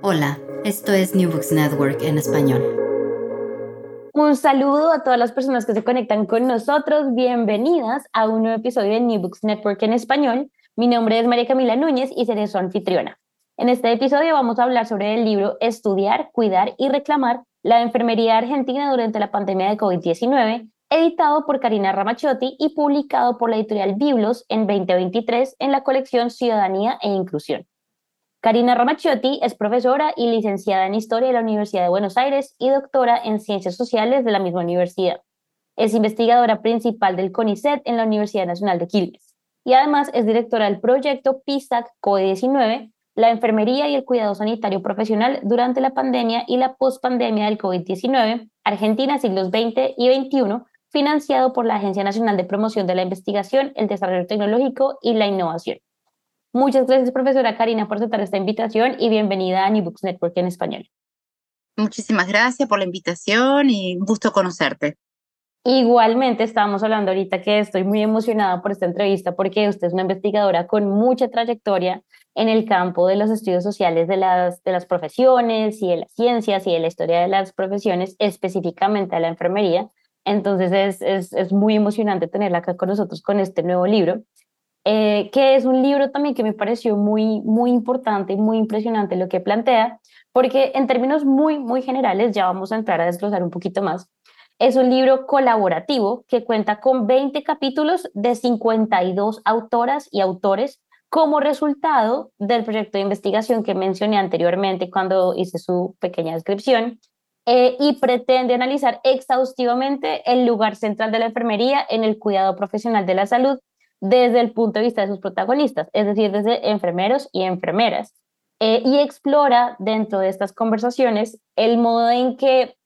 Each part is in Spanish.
Hola, esto es New Books Network en español. Un saludo a todas las personas que se conectan con nosotros. Bienvenidas a un nuevo episodio de New Books Network en español. Mi nombre es María Camila Núñez y seré su anfitriona. En este episodio vamos a hablar sobre el libro Estudiar, Cuidar y Reclamar la enfermería argentina durante la pandemia de COVID-19, editado por Karina Ramachiotti y publicado por la editorial Biblos en 2023 en la colección Ciudadanía e Inclusión. Karina Ramachiotti es profesora y licenciada en Historia de la Universidad de Buenos Aires y doctora en Ciencias Sociales de la misma universidad. Es investigadora principal del CONICET en la Universidad Nacional de Quilmes y además es directora del proyecto PISAC COVID-19, la enfermería y el cuidado sanitario profesional durante la pandemia y la pospandemia del COVID-19, Argentina siglos XX y XXI, financiado por la Agencia Nacional de Promoción de la Investigación, el Desarrollo Tecnológico y la Innovación. Muchas gracias, profesora Karina, por aceptar esta invitación y bienvenida a New Books Network en español. Muchísimas gracias por la invitación y un gusto conocerte. Igualmente, estábamos hablando ahorita que estoy muy emocionada por esta entrevista porque usted es una investigadora con mucha trayectoria en el campo de los estudios sociales de las, de las profesiones y de las ciencias y de la historia de las profesiones, específicamente de la enfermería. Entonces es, es, es muy emocionante tenerla acá con nosotros con este nuevo libro, eh, que es un libro también que me pareció muy, muy importante y muy impresionante lo que plantea, porque en términos muy, muy generales, ya vamos a entrar a desglosar un poquito más, es un libro colaborativo que cuenta con 20 capítulos de 52 autoras y autores como resultado del proyecto de investigación que mencioné anteriormente cuando hice su pequeña descripción, eh, y pretende analizar exhaustivamente el lugar central de la enfermería en el cuidado profesional de la salud desde el punto de vista de sus protagonistas, es decir, desde enfermeros y enfermeras, eh, y explora dentro de estas conversaciones el modo en que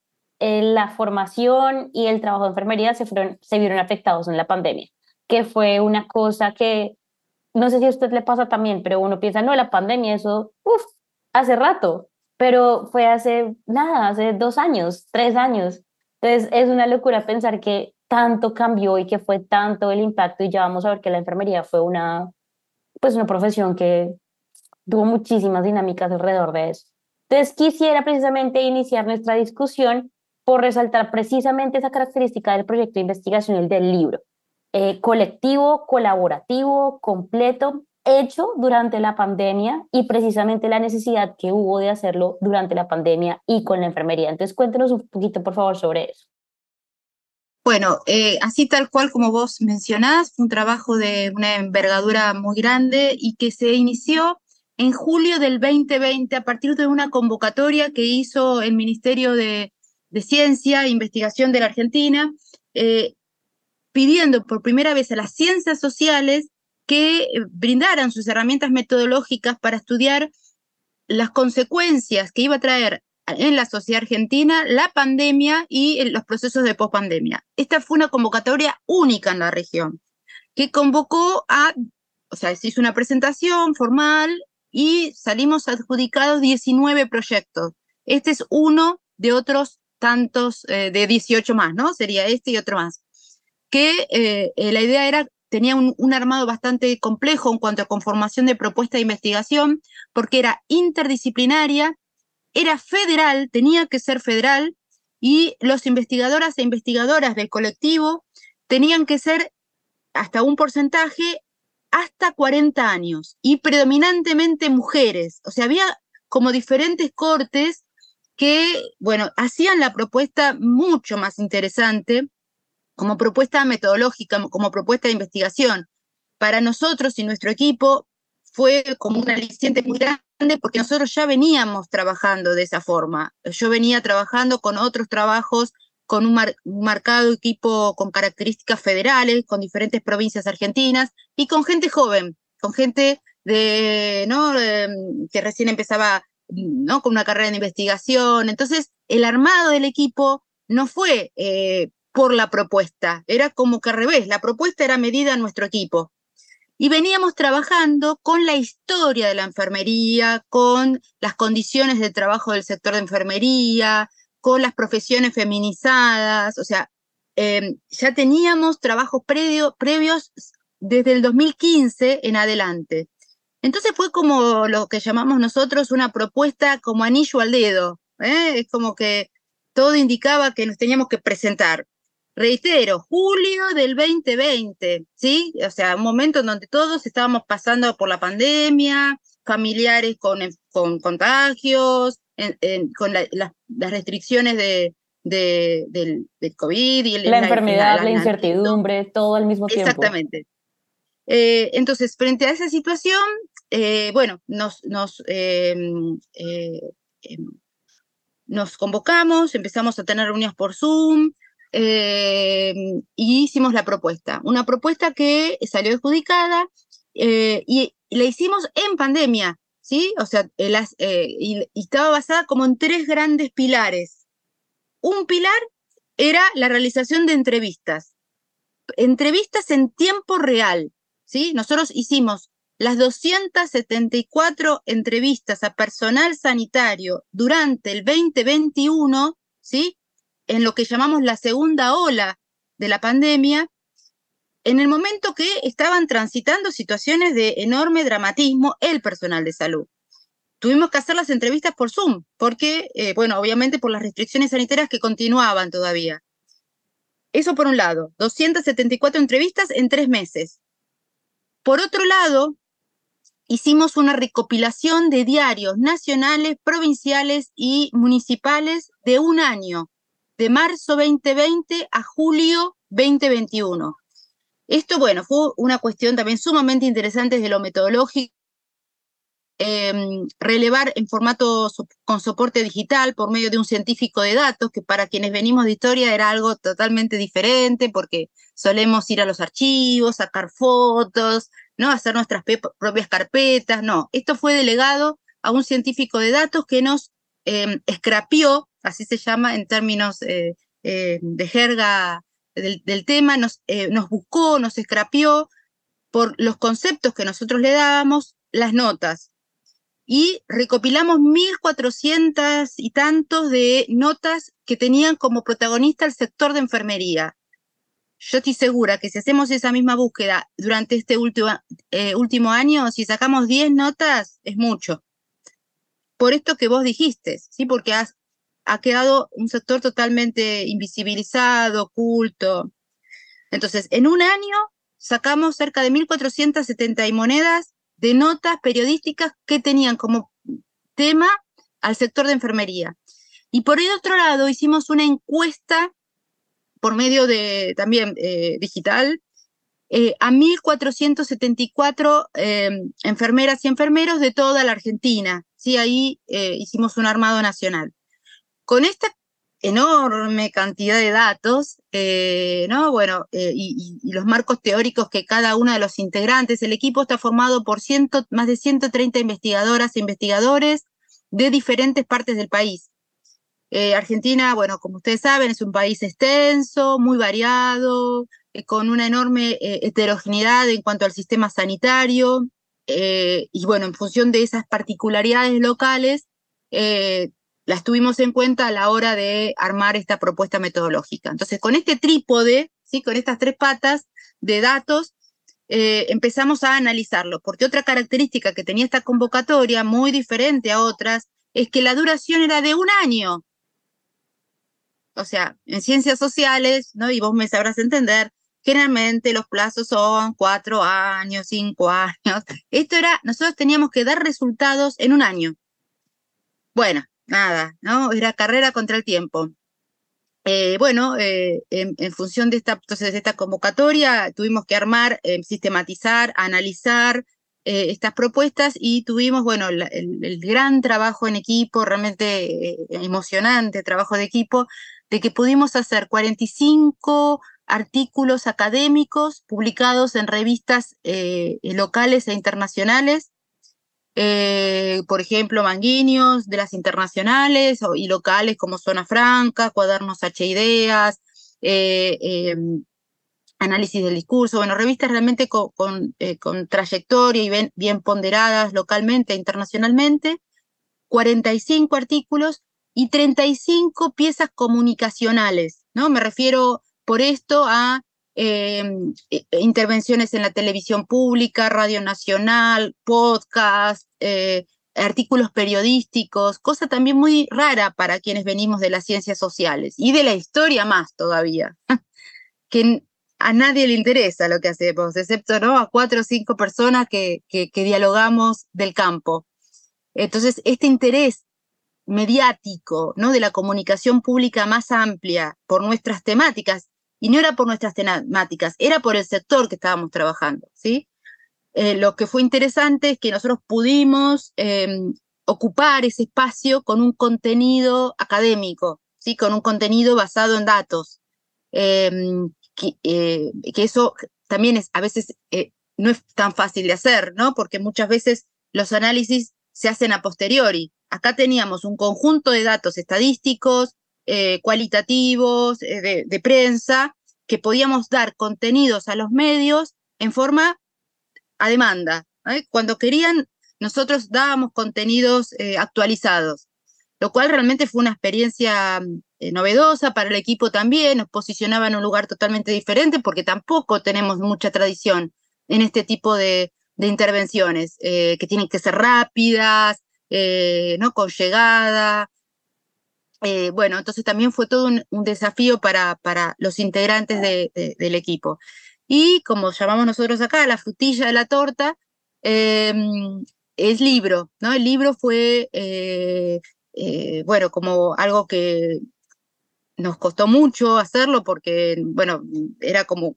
eh, la formación y el trabajo de enfermería se, fueron, se vieron afectados en la pandemia, que fue una cosa que no sé si a usted le pasa también, pero uno piensa, no, la pandemia, eso, uff, hace rato, pero fue hace nada, hace dos años, tres años. Entonces es una locura pensar que tanto cambió y que fue tanto el impacto y ya vamos a ver que la enfermería fue una, pues una profesión que tuvo muchísimas dinámicas alrededor de eso. Entonces quisiera precisamente iniciar nuestra discusión por resaltar precisamente esa característica del proyecto de investigación del libro eh, colectivo, colaborativo, completo, hecho durante la pandemia y precisamente la necesidad que hubo de hacerlo durante la pandemia y con la enfermería. Entonces, cuéntenos un poquito, por favor, sobre eso. Bueno, eh, así tal cual como vos mencionás, fue un trabajo de una envergadura muy grande y que se inició en julio del 2020 a partir de una convocatoria que hizo el Ministerio de, Ciencia e Investigación de la Argentina, eh, pidiendo por primera vez a las ciencias sociales que eh, brindaran sus herramientas metodológicas para estudiar las consecuencias que iba a traer en la sociedad argentina la pandemia y los procesos de pospandemia. Esta fue una convocatoria única en la región, que convocó a, o sea, se hizo una presentación formal y salimos adjudicados 19 proyectos. Este es uno de otros tantos, eh, de 18 más, ¿no? Sería este y otro más. Que eh, la idea era, tenía un, un, armado bastante complejo en cuanto a conformación de propuesta de investigación, porque era interdisciplinaria, era federal, tenía que ser federal, y los investigadoras e investigadoras del colectivo tenían que ser hasta un porcentaje hasta 40 años y predominantemente mujeres. O sea, había como diferentes cortes que, bueno, hacían la propuesta mucho más interesante como propuesta metodológica, como propuesta de investigación. Para nosotros y nuestro equipo fue como un aliciente muy grande porque nosotros ya veníamos trabajando de esa forma. Yo venía trabajando con otros trabajos, con un, marcado equipo con características federales, con diferentes provincias argentinas y con gente joven, con gente de, ¿no? Que recién empezaba ¿no? con una carrera de investigación. Entonces, el armado del equipo no fue eh, por la propuesta, era como que al revés, la propuesta era medida a nuestro equipo. Y veníamos trabajando con la historia de la enfermería, con las condiciones de trabajo del sector de enfermería, con las profesiones feminizadas, o sea, em, ya teníamos trabajos previos desde el 2015 en adelante. Entonces fue como lo que llamamos nosotros una propuesta como anillo al dedo. ¿eh? Es como que todo indicaba que nos teníamos que presentar. Reitero, julio del 2020, ¿sí? O sea, un momento en donde todos estábamos pasando por la pandemia, familiares con, con contagios, con las restricciones de, del, COVID y la, enfermedad, la, incertidumbre, todo al mismo tiempo. Exactamente. Eh, entonces, frente a esa situación, eh, bueno, nos, nos, em, eh, em, nos convocamos, empezamos a tener reuniones por Zoom, eh, y hicimos la propuesta. Una propuesta que salió adjudicada eh, y, la hicimos en pandemia, ¿sí? O sea, eh, y, estaba basada como en tres grandes pilares. Un pilar era la realización de entrevistas, entrevistas en tiempo real, ¿sí? Nosotros hicimos las 274 entrevistas a personal sanitario durante el 2021, ¿sí? En lo que llamamos la segunda ola de la pandemia, en el momento que estaban transitando situaciones de enorme dramatismo el personal de salud. Tuvimos que hacer las entrevistas por Zoom, porque, eh, bueno, obviamente por las restricciones sanitarias que continuaban todavía. Eso por un lado, 274 entrevistas en tres meses. Por otro lado, hicimos una recopilación de diarios nacionales, provinciales y municipales de un año, de marzo 2020 a julio 2021. Esto, bueno, fue una cuestión también sumamente interesante desde lo metodológico, em, relevar en formato con soporte digital por medio de un científico de datos, que para quienes venimos de historia era algo totalmente diferente, porque solemos ir a los archivos, sacar fotos, ¿no? hacer nuestras propias carpetas, no, esto fue delegado a un científico de datos que nos eh, escrapió así se llama en términos eh, eh, de jerga del, tema, nos, eh, nos buscó, nos escrapió por los conceptos que nosotros le dábamos, las notas. Y recopilamos 1.400 y tantos de notas que tenían como protagonista el sector de enfermería. Yo estoy segura que si hacemos esa misma búsqueda durante este último, último año, si sacamos 10 notas, es mucho. Por esto que vos dijiste, ¿sí? Porque has, ha quedado un sector totalmente invisibilizado, oculto. Entonces, en un año sacamos cerca de 1.470 monedas de notas periodísticas que tenían como tema al sector de enfermería. Y por el otro lado, hicimos una encuesta por medio de también eh, digital eh, a 1.474 eh, enfermeras y enfermeros de toda la Argentina. Sí, ahí hicimos un armado nacional. Con esta enorme cantidad de datos, eh, ¿no? Bueno, eh, y, los marcos teóricos que cada uno de los integrantes, el equipo está formado por más de 130 investigadoras e investigadores de diferentes partes del país. Eh, Argentina, bueno, como ustedes saben, es un país extenso, muy variado, con una enorme heterogeneidad en cuanto al sistema sanitario. y bueno, en función de esas particularidades locales, las tuvimos en cuenta a la hora de armar esta propuesta metodológica. Entonces, con este trípode, ¿sí? con estas tres patas de datos, eh, empezamos a analizarlo, porque otra característica que tenía esta convocatoria, muy diferente a otras, es que la duración era de un año. O sea, en ciencias sociales, ¿no? y vos me sabrás entender, generalmente los plazos son cuatro años, cinco años. Esto era, nosotros teníamos que dar resultados en un año. Bueno, nada, ¿no? Era carrera contra el tiempo. Eh, bueno, eh, en, función de esta, entonces, de esta convocatoria, tuvimos que armar, eh, sistematizar, analizar estas propuestas y tuvimos, bueno, el, el, gran trabajo en equipo, realmente emocionante trabajo de equipo, de que pudimos hacer 45 artículos académicos publicados en revistas locales e internacionales eh, por ejemplo, manguinios de las internacionales y locales como Zona Franca, Cuadernos H Ideas, eh, em, Análisis del Discurso, bueno, revistas realmente con, eh, trayectoria y bien, bien, ponderadas localmente e internacionalmente, 45 artículos y 35 piezas comunicacionales, ¿no? Me refiero por esto a Em, intervenciones en la televisión pública, Radio Nacional, podcast, eh, artículos periodísticos, cosa también muy rara para quienes venimos de las ciencias sociales y de la historia más todavía, que a nadie le interesa lo que hacemos, excepto a cuatro o cinco personas que, que, que dialogamos del campo. Entonces, este interés mediático, ¿no? de la comunicación pública más amplia por nuestras temáticas, y no era por nuestras temáticas, era por el sector que estábamos trabajando, ¿sí? Eh, lo que fue interesante es que nosotros pudimos em, ocupar ese espacio con un contenido académico, ¿sí? Con un contenido basado en datos. Eh, que, eso también es, a veces eh, no es tan fácil de hacer, ¿no? Porque muchas veces los análisis se hacen a posteriori. Acá teníamos un conjunto de datos estadísticos, eh, cualitativos, eh, de, prensa, que podíamos dar contenidos a los medios en forma a demanda. ¿eh? Cuando querían, nosotros dábamos contenidos actualizados, lo cual realmente fue una experiencia novedosa para el equipo también, nos posicionaba en un lugar totalmente diferente porque tampoco tenemos mucha tradición en este tipo de, intervenciones, que tienen que ser rápidas, ¿no? con llegada, eh, bueno, entonces también fue todo un, desafío para, para, los integrantes del equipo. Y como llamamos nosotros acá, la frutilla de la torta, em, es libro, ¿no? El libro fue, eh, eh, bueno, como algo que nos costó mucho hacerlo porque, bueno, era como,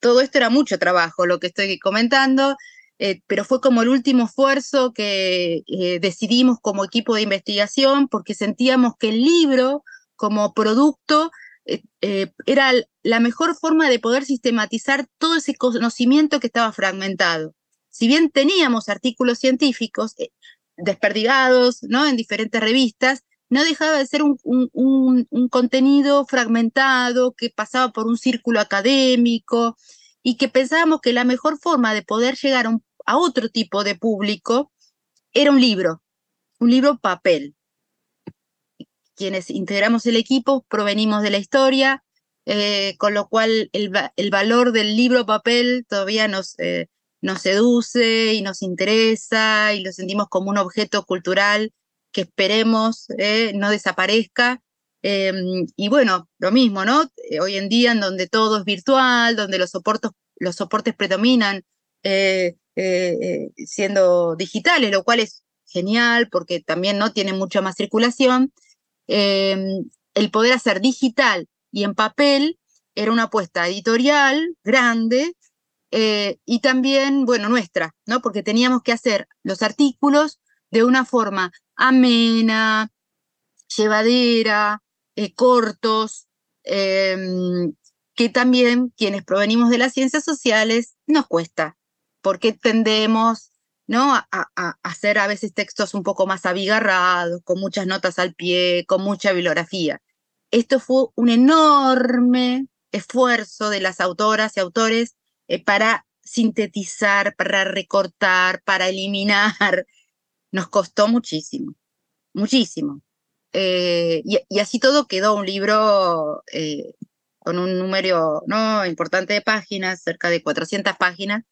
todo esto era mucho trabajo, lo que estoy comentando, eh, pero fue como el último esfuerzo que eh, decidimos como equipo de investigación porque sentíamos que el libro como producto eh, era la mejor forma de poder sistematizar todo ese conocimiento que estaba fragmentado. Si bien teníamos artículos científicos desperdigados ¿no? en diferentes revistas, no dejaba de ser un, un contenido fragmentado que pasaba por un círculo académico y que pensábamos que la mejor forma de poder llegar a un a otro tipo de público, era un libro, un libro papel. Quienes integramos el equipo provenimos de la historia, eh, con lo cual el, el, valor del libro papel todavía nos, eh, nos seduce y nos interesa y lo sentimos como un objeto cultural que esperemos eh, no desaparezca. Em, y bueno, lo mismo, ¿no? Hoy en día en donde todo es virtual, donde los soportes, los soportes predominan eh, eh, siendo digitales, lo cual es genial porque también no tiene mucha más circulación. Em, el poder hacer digital y en papel era una apuesta editorial grande eh, y también, bueno, nuestra, ¿no? Porque teníamos que hacer los artículos de una forma amena, llevadera, cortos, que también quienes provenimos de las ciencias sociales nos cuesta porque tendemos ¿no? A, hacer a veces textos un poco más abigarrados, con muchas notas al pie, con mucha bibliografía. Esto fue un enorme esfuerzo de las autoras y autores eh, para sintetizar, para recortar, para eliminar. Nos costó muchísimo, muchísimo. Eh, y, así todo quedó un libro eh, con un número no importante de páginas, cerca de 400 páginas,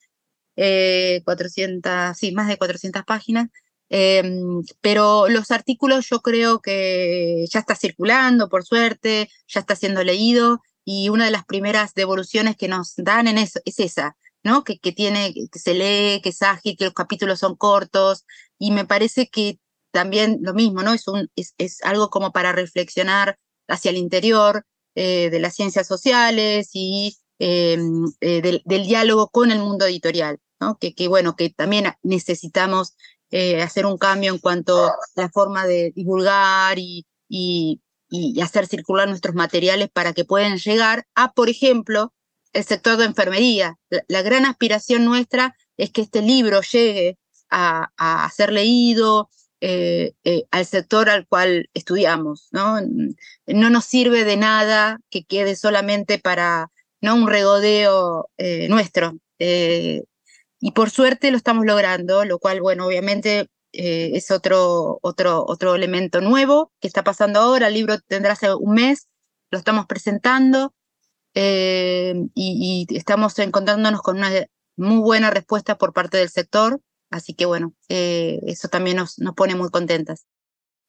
400, eh, sí, más de 400 páginas, em, pero los artículos yo creo que ya está circulando, por suerte, ya está siendo leído, y una de las primeras devoluciones que nos dan en eso es esa, ¿no? Que, que tiene, que se lee, que es ágil, que los capítulos son cortos, y me parece que también lo mismo, ¿no? Es, un, es, es algo como para reflexionar hacia el interior eh, de las ciencias sociales y em, eh, del, diálogo con el mundo editorial, Que, bueno, que también necesitamos eh, hacer un cambio en cuanto a la forma de divulgar y, y, hacer circular nuestros materiales para que puedan llegar a, por ejemplo, el sector de enfermería. La, gran aspiración nuestra es que este libro llegue a, a ser leído, eh, eh, al sector al cual estudiamos. ¿no? no nos sirve de nada que quede solamente para ¿no? un regodeo nuestro. Y por suerte lo estamos logrando, lo cual, bueno, obviamente es otro, otro, otro elemento nuevo que está pasando ahora. El libro tendrá hace un mes, lo estamos presentando y, y estamos encontrándonos con una muy buena respuesta por parte del sector. Así que bueno, eh, eso también nos, nos pone muy contentas.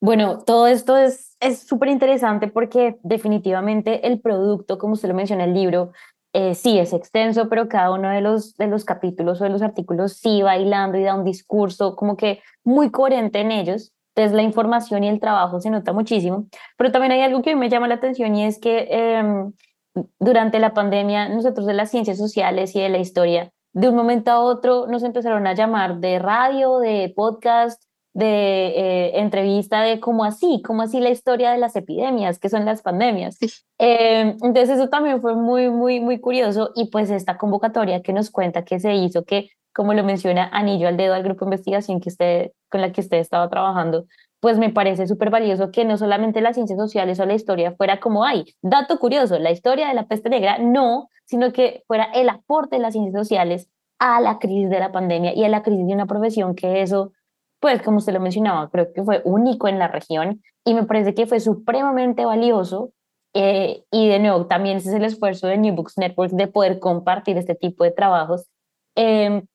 Bueno, todo esto es súper interesante porque definitivamente el producto, como usted lo menciona en el libro, eh, sí es extenso, pero cada uno de los, de los capítulos o de los artículos sí va hilando y da un discurso como que muy coherente en ellos. Entonces la información y el trabajo se nota muchísimo. Pero también hay algo que me llama la atención y es que em, durante la pandemia nosotros de las ciencias sociales y de la historia de un momento a otro nos empezaron a llamar de radio, de podcast, de eh, entrevista de cómo así, cómo así la historia de las epidemias, que son las pandemias. Eh, entonces eso también fue muy, muy, muy curioso y pues esta convocatoria que nos cuenta que se hizo, que como lo menciona Anillo al dedo al grupo de investigación que usted, con la que usted estaba trabajando, pues me parece súper valioso que no solamente las ciencias sociales o la historia fuera como hay, dato curioso, la historia de la peste negra, no, sino que fuera el aporte de las ciencias sociales a la crisis de la pandemia y a la crisis de una profesión que eso, pues como usted lo mencionaba, creo que fue único en la región y me parece que fue supremamente valioso. Eh, y de nuevo, también ese es el esfuerzo de New Books Network de poder compartir este tipo de trabajos. Em,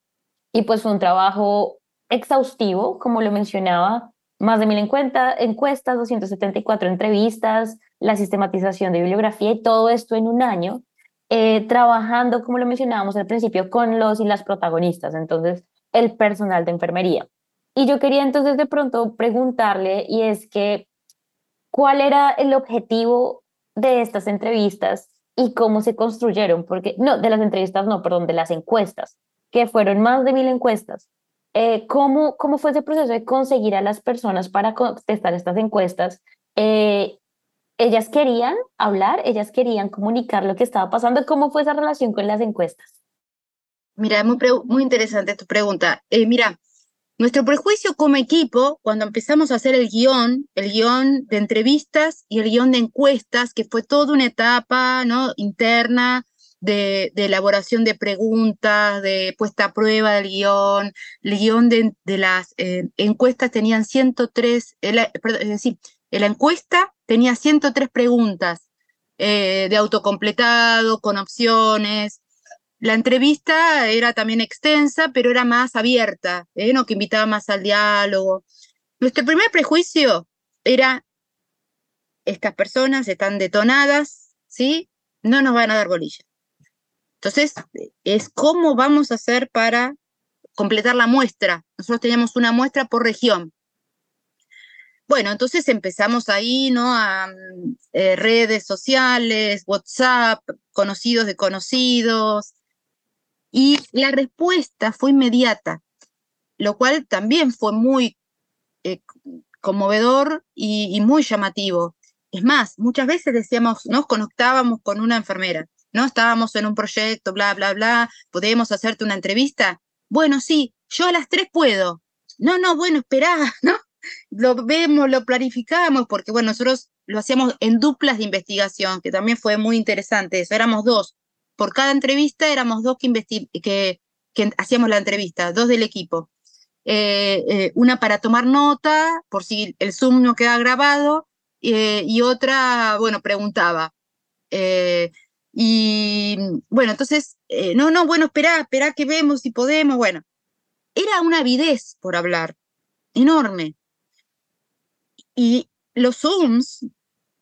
y pues fue un trabajo exhaustivo, como lo mencionaba, más de mil encuestas, 274 entrevistas, la sistematización de bibliografía y todo esto en un año, eh, trabajando, como lo mencionábamos al principio, con los y las protagonistas, entonces el personal de enfermería. Y yo quería entonces de pronto preguntarle, y es que, ¿cuál era el objetivo de estas entrevistas y cómo se construyeron? Porque, no, de las entrevistas, no, perdón, de las encuestas, que fueron más de mil encuestas. Eh, ¿cómo, ¿Cómo fue ese proceso de conseguir a las personas para contestar estas encuestas? Eh, ¿Ellas querían hablar? ¿Ellas querían comunicar lo que estaba pasando? ¿Cómo fue esa relación con las encuestas? Mira, muy, muy interesante tu pregunta. Eh, mira, nuestro prejuicio como equipo, cuando empezamos a hacer el guion, el guion de entrevistas y el guion de encuestas, que fue toda una etapa ¿no? interna, de, elaboración de preguntas, de puesta a prueba del guion. El guion de, las eh, encuestas tenían 103, es decir, la encuesta tenía 103 preguntas eh, de autocompletado, con opciones. La entrevista era también extensa, pero era más abierta, ¿eh? ¿no? que invitaba más al diálogo. Nuestro primer prejuicio era, estas personas están detonadas, ¿sí? No nos van a dar bolilla. Entonces, es cómo vamos a hacer para completar la muestra. Nosotros teníamos una muestra por región. Bueno, entonces empezamos ahí, ¿no? A eh, redes sociales, WhatsApp, conocidos de conocidos. Y la respuesta fue inmediata, lo cual también fue muy eh, conmovedor y, muy llamativo. Es más, muchas veces decíamos, nos conectábamos con una enfermera ¿no? Estábamos en un proyecto, bla, bla, bla, ¿podemos hacerte una entrevista? Bueno, sí, yo a las tres puedo. No, no, bueno, esperá, ¿no? Lo vemos, lo planificamos, porque bueno, nosotros lo hacíamos en duplas de investigación, que también fue muy interesante eso, éramos dos. Por cada entrevista éramos dos que, que que hacíamos la entrevista, dos del equipo. una para tomar nota, por si el Zoom no queda grabado, y otra, bueno, preguntaba. y bueno, entonces, no, no, bueno, espera, espera que vemos si podemos, bueno. Era una avidez por hablar, enorme. Y los Zooms,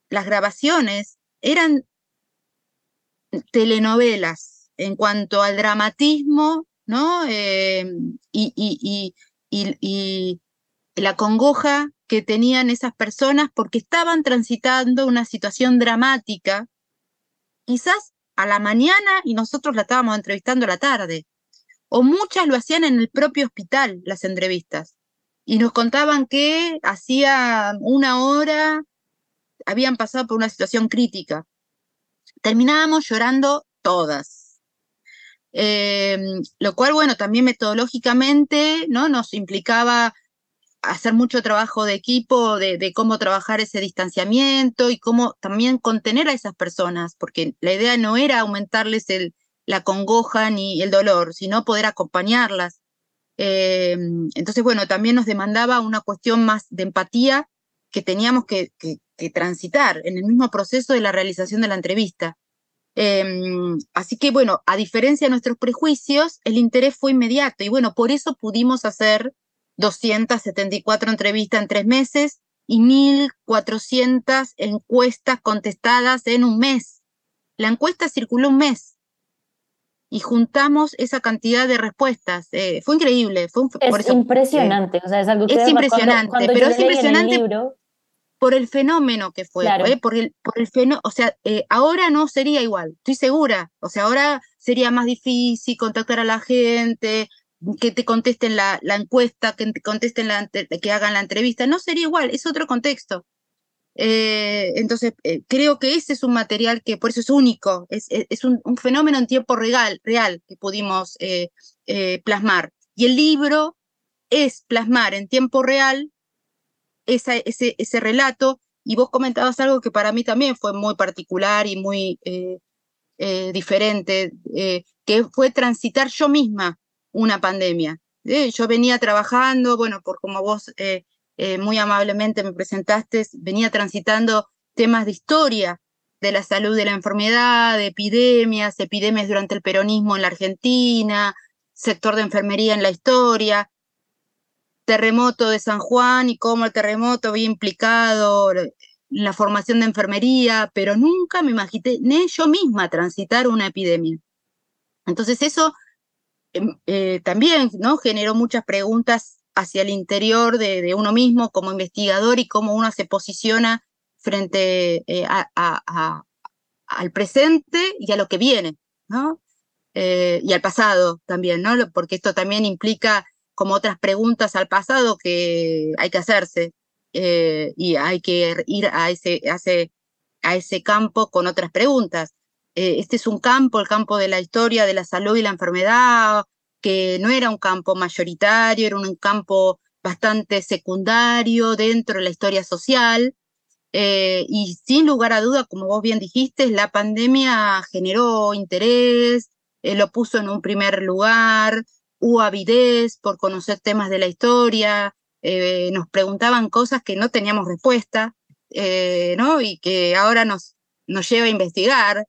las grabaciones, eran telenovelas en cuanto al dramatismo, ¿no? Eh, y, la congoja que tenían esas personas porque estaban transitando una situación dramática, quizás a la mañana y nosotros la estábamos entrevistando a la tarde. O muchas lo hacían en el propio hospital, las entrevistas. Y nos contaban que hacía una hora habían pasado por una situación crítica. Terminábamos llorando todas. Em, lo cual, bueno, también metodológicamente ¿no? nos implicaba hacer mucho trabajo de equipo, de, cómo trabajar ese distanciamiento y cómo también contener a esas personas, porque la idea no era aumentarles el, la congoja ni el dolor, sino poder acompañarlas. Em, entonces, bueno, también nos demandaba una cuestión más de empatía que teníamos que, transitar en el mismo proceso de la realización de la entrevista. Em, así que bueno, a diferencia de nuestros prejuicios, el interés fue inmediato y bueno, por eso pudimos hacer 274 entrevistas en tres meses y 1.400 encuestas contestadas en un mes. La encuesta circuló un mes y juntamos esa cantidad de respuestas. Eh, fue increíble. Fue es impresionante, o sea, es algo que es impresionante, pero es impresionante por el fenómeno que fue, ¿eh? por el, por el fenómeno, o sea, eh, ahora no sería igual, estoy segura, o sea, ahora sería más difícil contactar a la gente, que te contesten la, la encuesta, que te contesten la, que hagan la entrevista, no sería igual, es otro contexto. Eh, entonces, creo que ese es un material que por eso es único, es, es, un, un, fenómeno en tiempo real, real que pudimos plasmar. Y el libro es plasmar en tiempo real ese, ese relato y vos comentabas algo que para mí también fue muy particular y muy eh, eh, diferente, eh, que fue transitar yo misma una pandemia. Yo venía trabajando, bueno, por como vos muy amablemente me presentaste, venía transitando temas de historia de la salud de la enfermedad, de epidemias, epidemias durante el peronismo en la Argentina, sector de enfermería en la historia, terremoto de San Juan y cómo el terremoto había implicado la formación de enfermería, pero nunca me imaginé yo misma transitar una epidemia. Entonces eso em, eh, también ¿no? generó muchas preguntas hacia el interior de, uno mismo como investigador y cómo uno se posiciona frente eh, al presente y a lo que viene, ¿no? Eh, y al pasado también, ¿no? Porque esto también implica como otras preguntas al pasado que hay que hacerse eh, y hay que ir a ese, a ese, a ese campo con otras preguntas. Eh, este es un campo, el campo de la historia de la salud y la enfermedad, que no era un campo mayoritario, era un campo bastante secundario dentro de la historia social. Eh, y sin lugar a duda, como vos bien dijiste, la pandemia generó interés, lo puso en un primer lugar, hubo avidez por conocer temas de la historia, eh, nos preguntaban cosas que no teníamos respuesta, eh, ¿no? Y que ahora nos, nos lleva a investigar,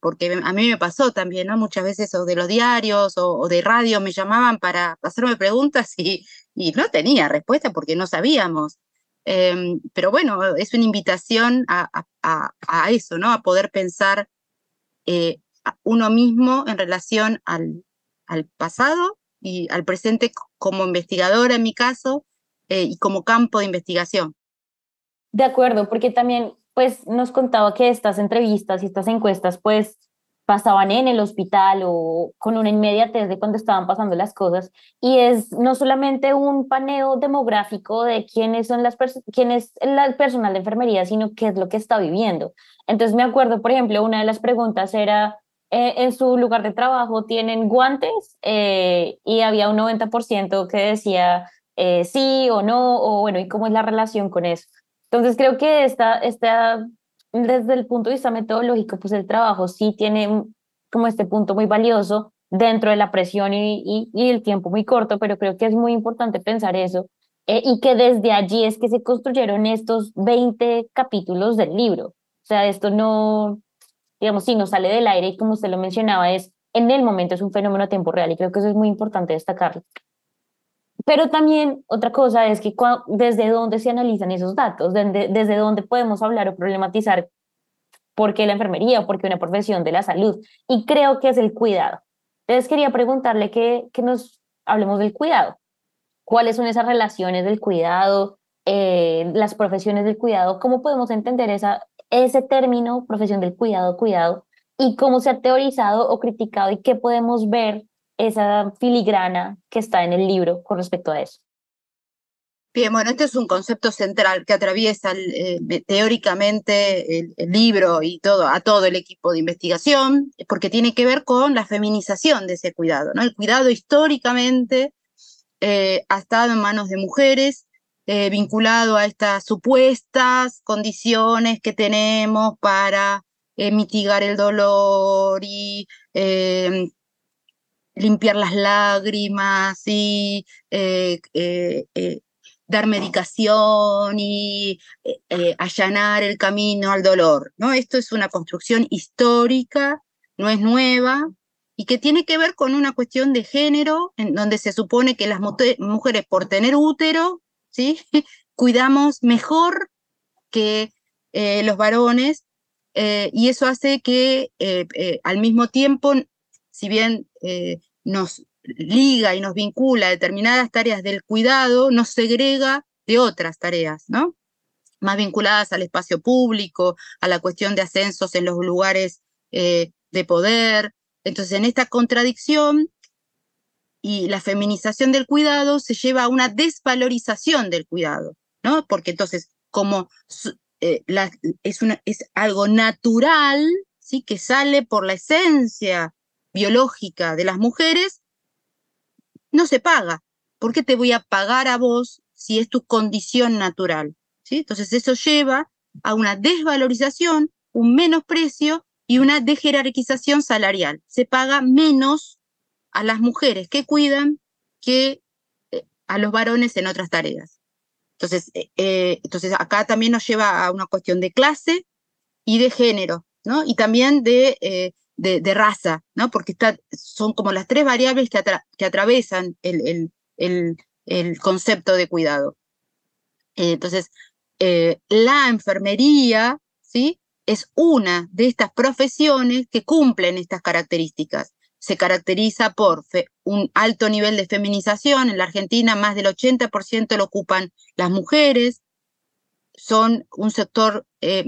porque a mí me pasó también, ¿no? Muchas veces o de los diarios o, de radio me llamaban para hacerme preguntas y, y no tenía respuesta porque no sabíamos. Em, pero bueno, es una invitación a, a, a, eso, ¿no? A poder pensar eh, uno mismo en relación al, al pasado y al presente como investigadora en mi caso eh, y como campo de investigación. De acuerdo, porque también pues nos contaba que estas entrevistas y estas encuestas pues pasaban en el hospital o con una inmediatez de cuando estaban pasando las cosas y es no solamente un paneo demográfico de quiénes son las quién es el personal de enfermería, sino qué es lo que está viviendo. Entonces me acuerdo, por ejemplo, una de las preguntas era eh, en su lugar de trabajo tienen guantes eh, y había un 90% que decía eh, sí o no, o bueno, ¿y cómo es la relación con eso? Entonces creo que esta, esta, desde el punto de vista metodológico, pues el trabajo sí tiene como este punto muy valioso dentro de la presión y, y, el tiempo muy corto, pero creo que es muy importante pensar eso y que desde allí es que se construyeron estos 20 capítulos del libro. O sea, esto no, digamos, si no sale del aire y como usted lo mencionaba, es en el momento, es un fenómeno a tiempo real y creo que eso es muy importante destacarlo. Pero también otra cosa es que desde dónde se analizan esos datos, desde, desde dónde podemos hablar o problematizar por qué la enfermería o por qué una profesión de la salud. Y creo que es el cuidado. Entonces quería preguntarle que, que nos hablemos del cuidado. ¿Cuáles son esas relaciones del cuidado, eh, las profesiones del cuidado? ¿Cómo podemos entender esa, ese término, profesión del cuidado, cuidado, y cómo se ha teorizado o criticado y qué podemos ver esa filigrana que está en el libro con respecto a eso? Bien, bueno, este es un concepto central que atraviesa eh, teóricamente el, libro y todo, a todo el equipo de investigación, porque tiene que ver con la feminización de ese cuidado. ¿no? El cuidado históricamente eh, ha estado en manos de mujeres, eh, vinculado a estas supuestas condiciones que tenemos para mitigar el dolor y limpiar las lágrimas y dar medicación y eh, eh, allanar el camino al dolor. ¿no? Esto es una construcción histórica, no es nueva, y que tiene que ver con una cuestión de género, en donde se supone que las mujeres por tener útero, ¿sí? cuidamos mejor que eh, los varones, y eso hace que al mismo tiempo, si bien nos liga y nos vincula a determinadas tareas del cuidado, nos segrega de otras tareas, ¿no? Más vinculadas al espacio público, a la cuestión de ascensos en los lugares eh, de poder. Entonces, en esta contradicción y la feminización del cuidado se lleva a una desvalorización del cuidado, ¿no? Porque entonces, como eh, es, es algo natural, ¿sí? Que sale por la esencia biológica de las mujeres, no se paga. ¿Por qué te voy a pagar a vos si es tu condición natural? ¿Sí? Entonces eso lleva a una desvalorización, un menosprecio y una dejerarquización salarial. Se paga menos a las mujeres que cuidan que eh, a los varones en otras tareas. Entonces, eh, eh, entonces acá también nos lleva a una cuestión de clase y de género, ¿no? Y también de de, raza, ¿no? Porque está, son como las tres variables que, que atravesan el, el, el, concepto de cuidado. Entonces, la enfermería, ¿sí? Es una de estas profesiones que cumplen estas características. Se caracteriza por un alto nivel de feminización. En la Argentina, más del 80% lo ocupan las mujeres son un sector eh,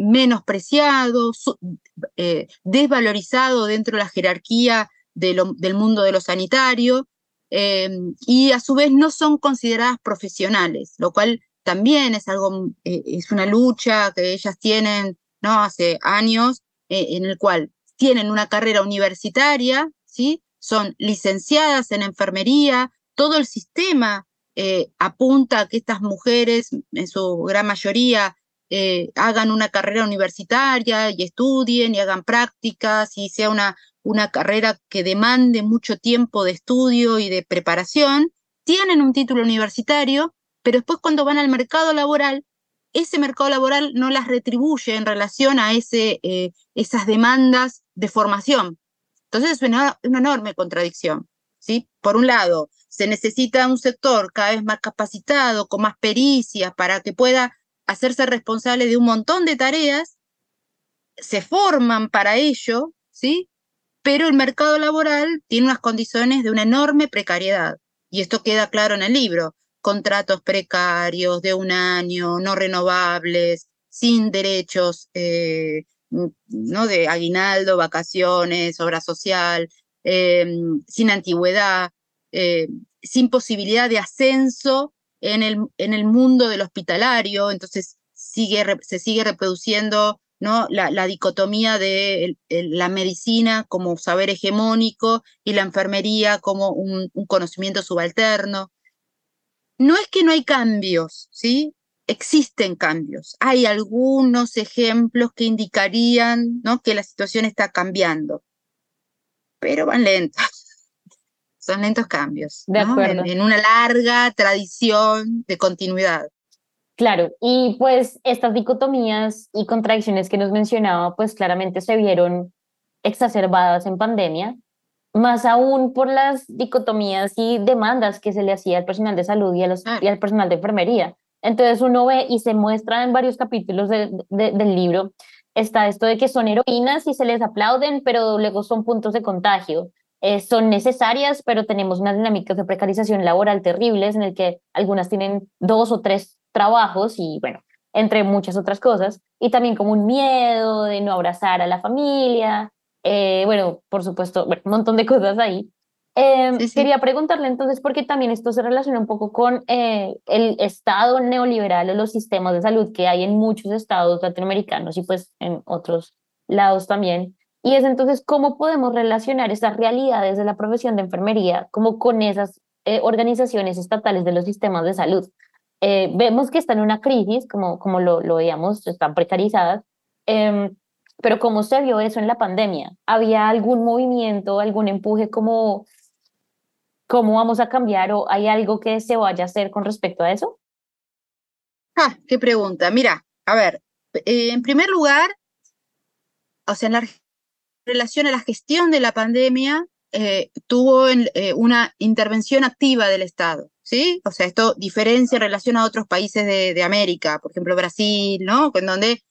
eh, desvalorizado dentro de la jerarquía del mundo de lo sanitario em, y a su vez no son consideradas profesionales, lo cual también es algo, eh, es una lucha que ellas tienen ¿no? hace años en el cual tienen una carrera universitaria, ¿sí? son licenciadas en enfermería, todo el sistema eh, apunta a que estas mujeres, en su gran mayoría, eh, hagan una carrera universitaria y estudien y hagan prácticas y sea una, una carrera que demande mucho tiempo de estudio y de preparación, tienen un título universitario, pero después cuando van al mercado laboral, ese mercado laboral no las retribuye en relación a ese, eh, esas demandas de formación. Entonces es una, enorme contradicción. ¿sí? Por un lado, se necesita un sector cada vez más capacitado, con más pericias, para que pueda hacerse responsable de un montón de tareas, se forman para ello, ¿sí? Pero el mercado laboral tiene unas condiciones de una enorme precariedad, y esto queda claro en el libro, contratos precarios de un año, no renovables, sin derechos, eh, ¿no? De aguinaldo, vacaciones, obra social, em, sin antigüedad, eh, sin posibilidad de ascenso en el, en el mundo del hospitalario, entonces sigue, se sigue reproduciendo ¿no? la, dicotomía de la medicina como saber hegemónico y la enfermería como un, conocimiento subalterno. No es que no hay cambios, ¿sí? Existen cambios. Hay algunos ejemplos que indicarían ¿no? que la situación está cambiando, pero van lentos. son lentos cambios. De acuerdo. En, una larga tradición de continuidad. Claro, y pues estas dicotomías y contradicciones que nos mencionaba, pues claramente se vieron exacerbadas en pandemia, más aún por las dicotomías y demandas que se le hacía al personal de salud y, los, y al personal de enfermería. Entonces uno ve y se muestra en varios capítulos del libro, está esto de que son heroínas y se les aplauden, pero luego son puntos de contagio. Eh, son necesarias, pero tenemos unas dinámicas de precarización laboral terribles en el que algunas tienen dos o tres trabajos y bueno, entre muchas otras cosas, y también como un miedo de no abrazar a la familia, eh, bueno, por supuesto, un montón de cosas ahí. Em, quería preguntarle entonces, porque también esto se relaciona un poco con eh, el estado neoliberal o los sistemas de salud que hay en muchos estados latinoamericanos y pues en otros lados también. Y es entonces cómo podemos relacionar esas realidades de la profesión de enfermería como con esas eh, organizaciones estatales de los sistemas de salud. Eh, vemos que están en una crisis, como, como lo, lo veíamos, están precarizadas, em, pero ¿cómo se vio eso en la pandemia? ¿Había algún movimiento, algún empuje como cómo vamos a cambiar o hay algo que se vaya a hacer con respecto a eso? Ah, qué pregunta. Mira, a ver, eh, en primer lugar, o sea, en la relación a la gestión de la pandemia, eh, tuvo eh, una intervención activa del Estado, ¿sí? O sea, esto diferencia en relación a otros países de, América, por ejemplo Brasil, ¿no? En donde,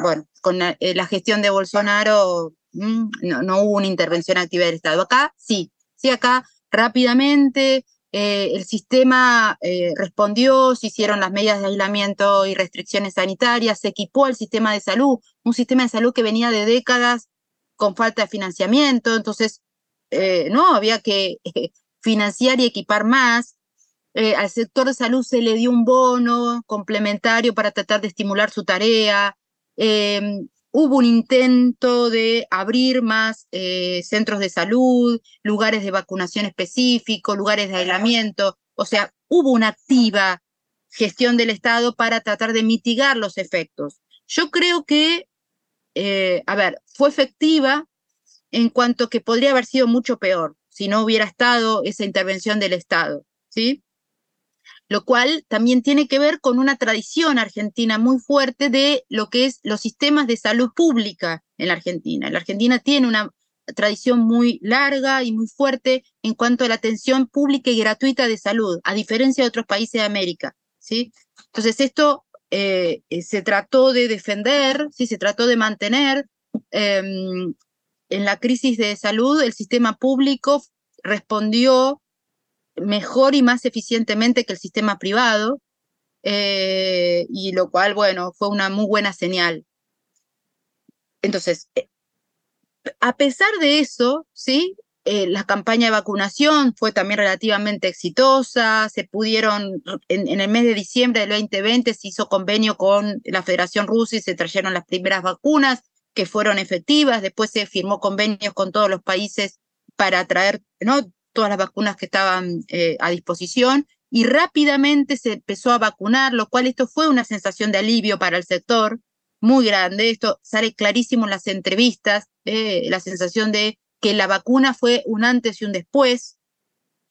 bueno, con la, gestión de Bolsonaro mm, no, no, hubo una intervención activa del Estado. Acá sí, sí, acá rápidamente el sistema respondió, se hicieron las medidas de aislamiento y restricciones sanitarias, se equipó al sistema de salud, un sistema de salud que venía de décadas con falta de financiamiento, entonces, eh, no, había que eh, financiar y equipar más. Eh, al sector de salud se le dio un bono complementario para tratar de estimular su tarea. Hubo un intento de abrir más centros de salud, lugares de vacunación específicos, lugares de aislamiento. O sea, hubo una activa gestión del Estado para tratar de mitigar los efectos. Yo creo que eh, a ver, fue efectiva en cuanto que podría haber sido mucho peor si no hubiera estado esa intervención del Estado, ¿sí? Lo cual también tiene que ver con una tradición argentina muy fuerte de lo que es los sistemas de salud pública en la Argentina. La Argentina tiene una tradición muy larga y muy fuerte en cuanto a la atención pública y gratuita de salud, a diferencia de otros países de América, ¿sí? Entonces esto eh, se trató de defender, sí, se trató de mantener. Em, en la crisis de salud, el sistema público respondió mejor y más eficientemente que el sistema privado, eh, y lo cual, bueno, fue una muy buena señal. Entonces, a pesar de eso, ¿sí? Eh, la campaña de vacunación fue también relativamente exitosa, se pudieron, en, el mes de diciembre del 2020 se hizo convenio con la Federación Rusa y se trajeron las primeras vacunas que fueron efectivas, después se firmó convenios con todos los países para traer ¿no? Todas las vacunas que estaban eh, a disposición y rápidamente se empezó a vacunar, lo cual esto fue una sensación de alivio para el sector muy grande, esto sale clarísimo en las entrevistas, eh, la sensación de que la vacuna fue un antes y un después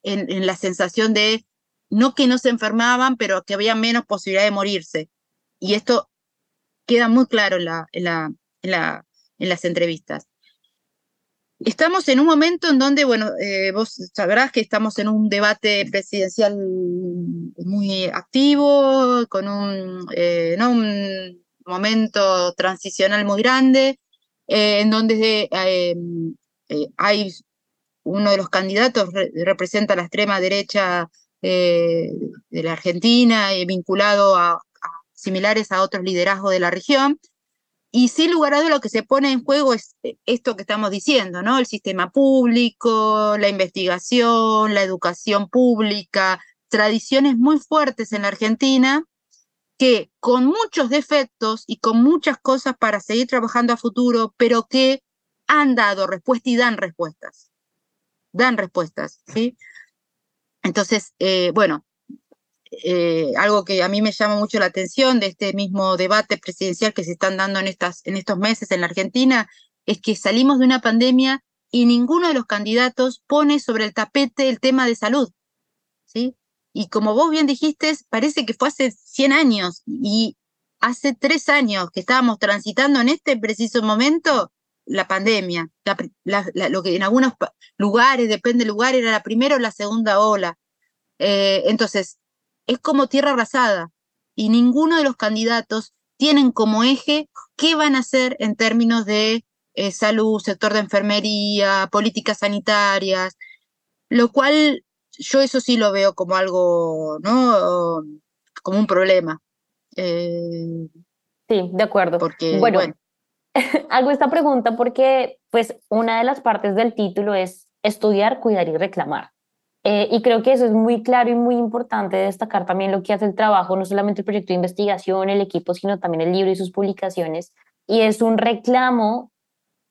en, la sensación de no que no se enfermaban, pero que había menos posibilidad de morirse. Y esto queda muy claro en, la, en, la, en, las entrevistas. Estamos en un momento en donde, bueno, eh, vos sabrás que estamos en un debate presidencial muy activo, con un, eh, ¿no? un momento transicional muy grande, eh, en donde eh, hay uno de los candidatos representa la extrema derecha eh, de la Argentina, vinculado a, similares a otros liderazgos de la región. Y sin lugar a dudas lo que se pone en juego es eh, esto que estamos diciendo, ¿no? El sistema público, la investigación, la educación pública, tradiciones muy fuertes en la Argentina que con muchos defectos y con muchas cosas para seguir trabajando a futuro, pero que han dado respuesta y dan respuestas. Dan respuestas, ¿sí? Entonces, eh, bueno, eh, algo que a mí me llama mucho la atención de este mismo debate presidencial que se están dando en, estas, en estos meses en la Argentina es que salimos de una pandemia y ninguno de los candidatos pone sobre el tapete el tema de salud. ¿sí? Y como vos bien dijiste, parece que fue hace 100 años y hace tres años que estábamos transitando en este preciso momento la pandemia, lo que en algunos lugares, depende del lugar, era la primera o la segunda ola. Eh, entonces, es como tierra arrasada y ninguno de los candidatos tienen como eje qué van a hacer en términos de eh, salud, sector de enfermería, políticas sanitarias, lo cual yo eso sí lo veo como algo, ¿no? Como un problema. Eh, sí, de acuerdo. Porque, bueno, hago esta pregunta porque, pues, una de las partes del título es estudiar, cuidar y reclamar. Eh, y creo que eso es muy claro y muy importante destacar también lo que hace el trabajo, no solamente el proyecto de investigación, el equipo, sino también el libro y sus publicaciones. Y es un reclamo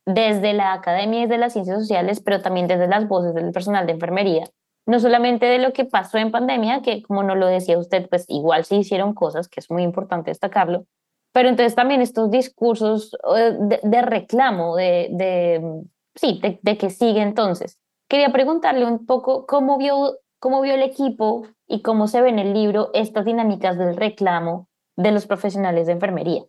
desde la academia desde las ciencias sociales, pero también desde las voces del personal de enfermería. No solamente de lo que pasó en pandemia, que como no lo decía usted, pues igual se hicieron cosas, que es muy importante destacarlo, pero entonces también estos discursos eh, de, reclamo, de, de sí, de, que sigue entonces. Quería preguntarle un poco cómo vio, cómo vio el equipo y cómo se ve en el libro estas dinámicas del reclamo de los profesionales de enfermería.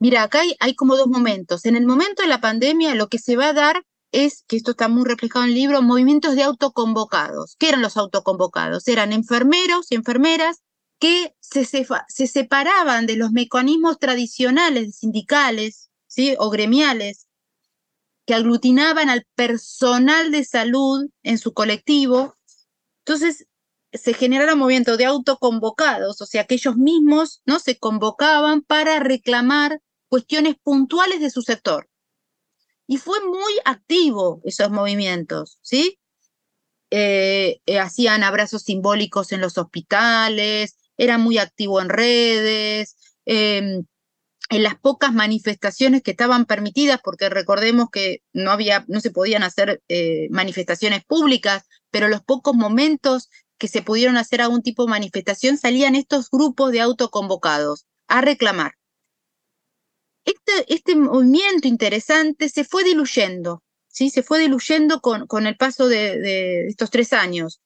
Mira, acá hay, como dos momentos. En el momento de la pandemia, lo que se va a dar es, que esto está muy reflejado en el libro, movimientos de autoconvocados. ¿Qué eran los autoconvocados? Eran enfermeros y enfermeras que se, se separaban de los mecanismos tradicionales sindicales ¿sí? o gremiales que aglutinaban al personal de salud en su colectivo. Entonces, se generaron movimientos de autoconvocados, o sea, que ellos mismos ¿no? se convocaban para reclamar cuestiones puntuales de su sector. Y fue muy activo esos movimientos, ¿sí? Eh, eh, hacían abrazos simbólicos en los hospitales, era muy activo en redes, em, en las pocas manifestaciones que estaban permitidas, porque recordemos que no había, no se podían hacer eh, manifestaciones públicas, pero los pocos momentos que se pudieron hacer algún tipo de manifestación salían estos grupos de autoconvocados a reclamar. Este, este, movimiento interesante se fue diluyendo, ¿sí? se fue diluyendo con, con el paso de, estos tres años.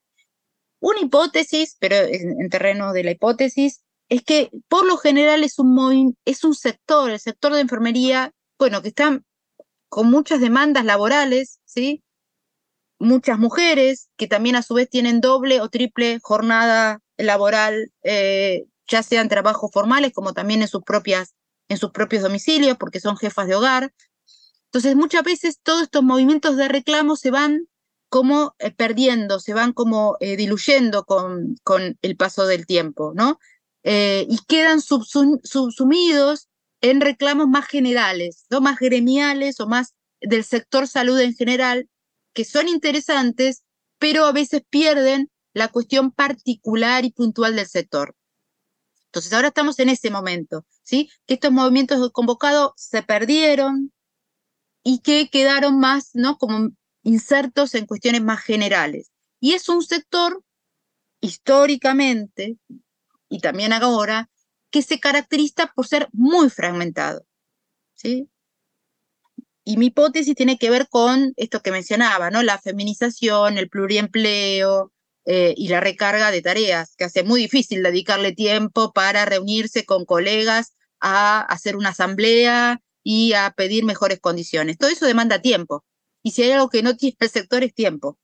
Una hipótesis, pero en, terreno de la hipótesis, es que por lo general es un, es un sector, el sector de enfermería, bueno, que está con muchas demandas laborales, ¿sí? Muchas mujeres que también a su vez tienen doble o triple jornada laboral, eh, ya sean trabajos formales como también en sus propias en sus propios domicilios porque son jefas de hogar. Entonces, muchas veces todos estos movimientos de reclamo se van como eh, perdiendo, se van como eh, diluyendo con, con, el paso del tiempo, ¿no? Eh, y quedan subsumidos en reclamos más generales, ¿no? Más gremiales o más del sector salud en general, que son interesantes, pero a veces pierden la cuestión particular y puntual del sector. Entonces ahora estamos en ese momento, ¿sí? Que estos movimientos convocados se perdieron y que quedaron más, ¿no? Como insertos en cuestiones más generales. Y es un sector históricamente y también ahora que se caracteriza por ser muy fragmentado, ¿sí? Y mi hipótesis tiene que ver con esto que mencionaba, ¿no? La feminización, el pluriempleo, eh, y la recarga de tareas, que hace muy difícil dedicarle tiempo para reunirse con colegas a hacer una asamblea y a pedir mejores condiciones. Todo eso demanda tiempo. Y si hay algo que no tiene el sector es tiempo.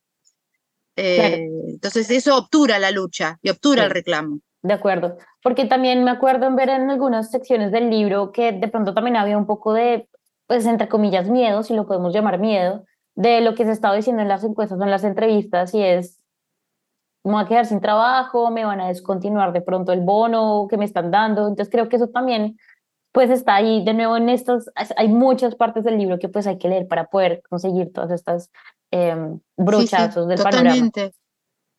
Eh, entonces eso obtura la lucha y obtura el reclamo. De acuerdo, porque también me acuerdo en ver en algunas secciones del libro que de pronto también había un poco de, pues entre comillas, miedo, si lo podemos llamar miedo, de lo que se estaba diciendo en las encuestas o en las entrevistas y es me voy a quedar sin trabajo, me van a descontinuar de pronto el bono que me están dando. Entonces creo que eso también pues está ahí de nuevo en estos, hay muchas partes del libro que pues hay que leer para poder conseguir todas estas eh, brochazos del totalmente.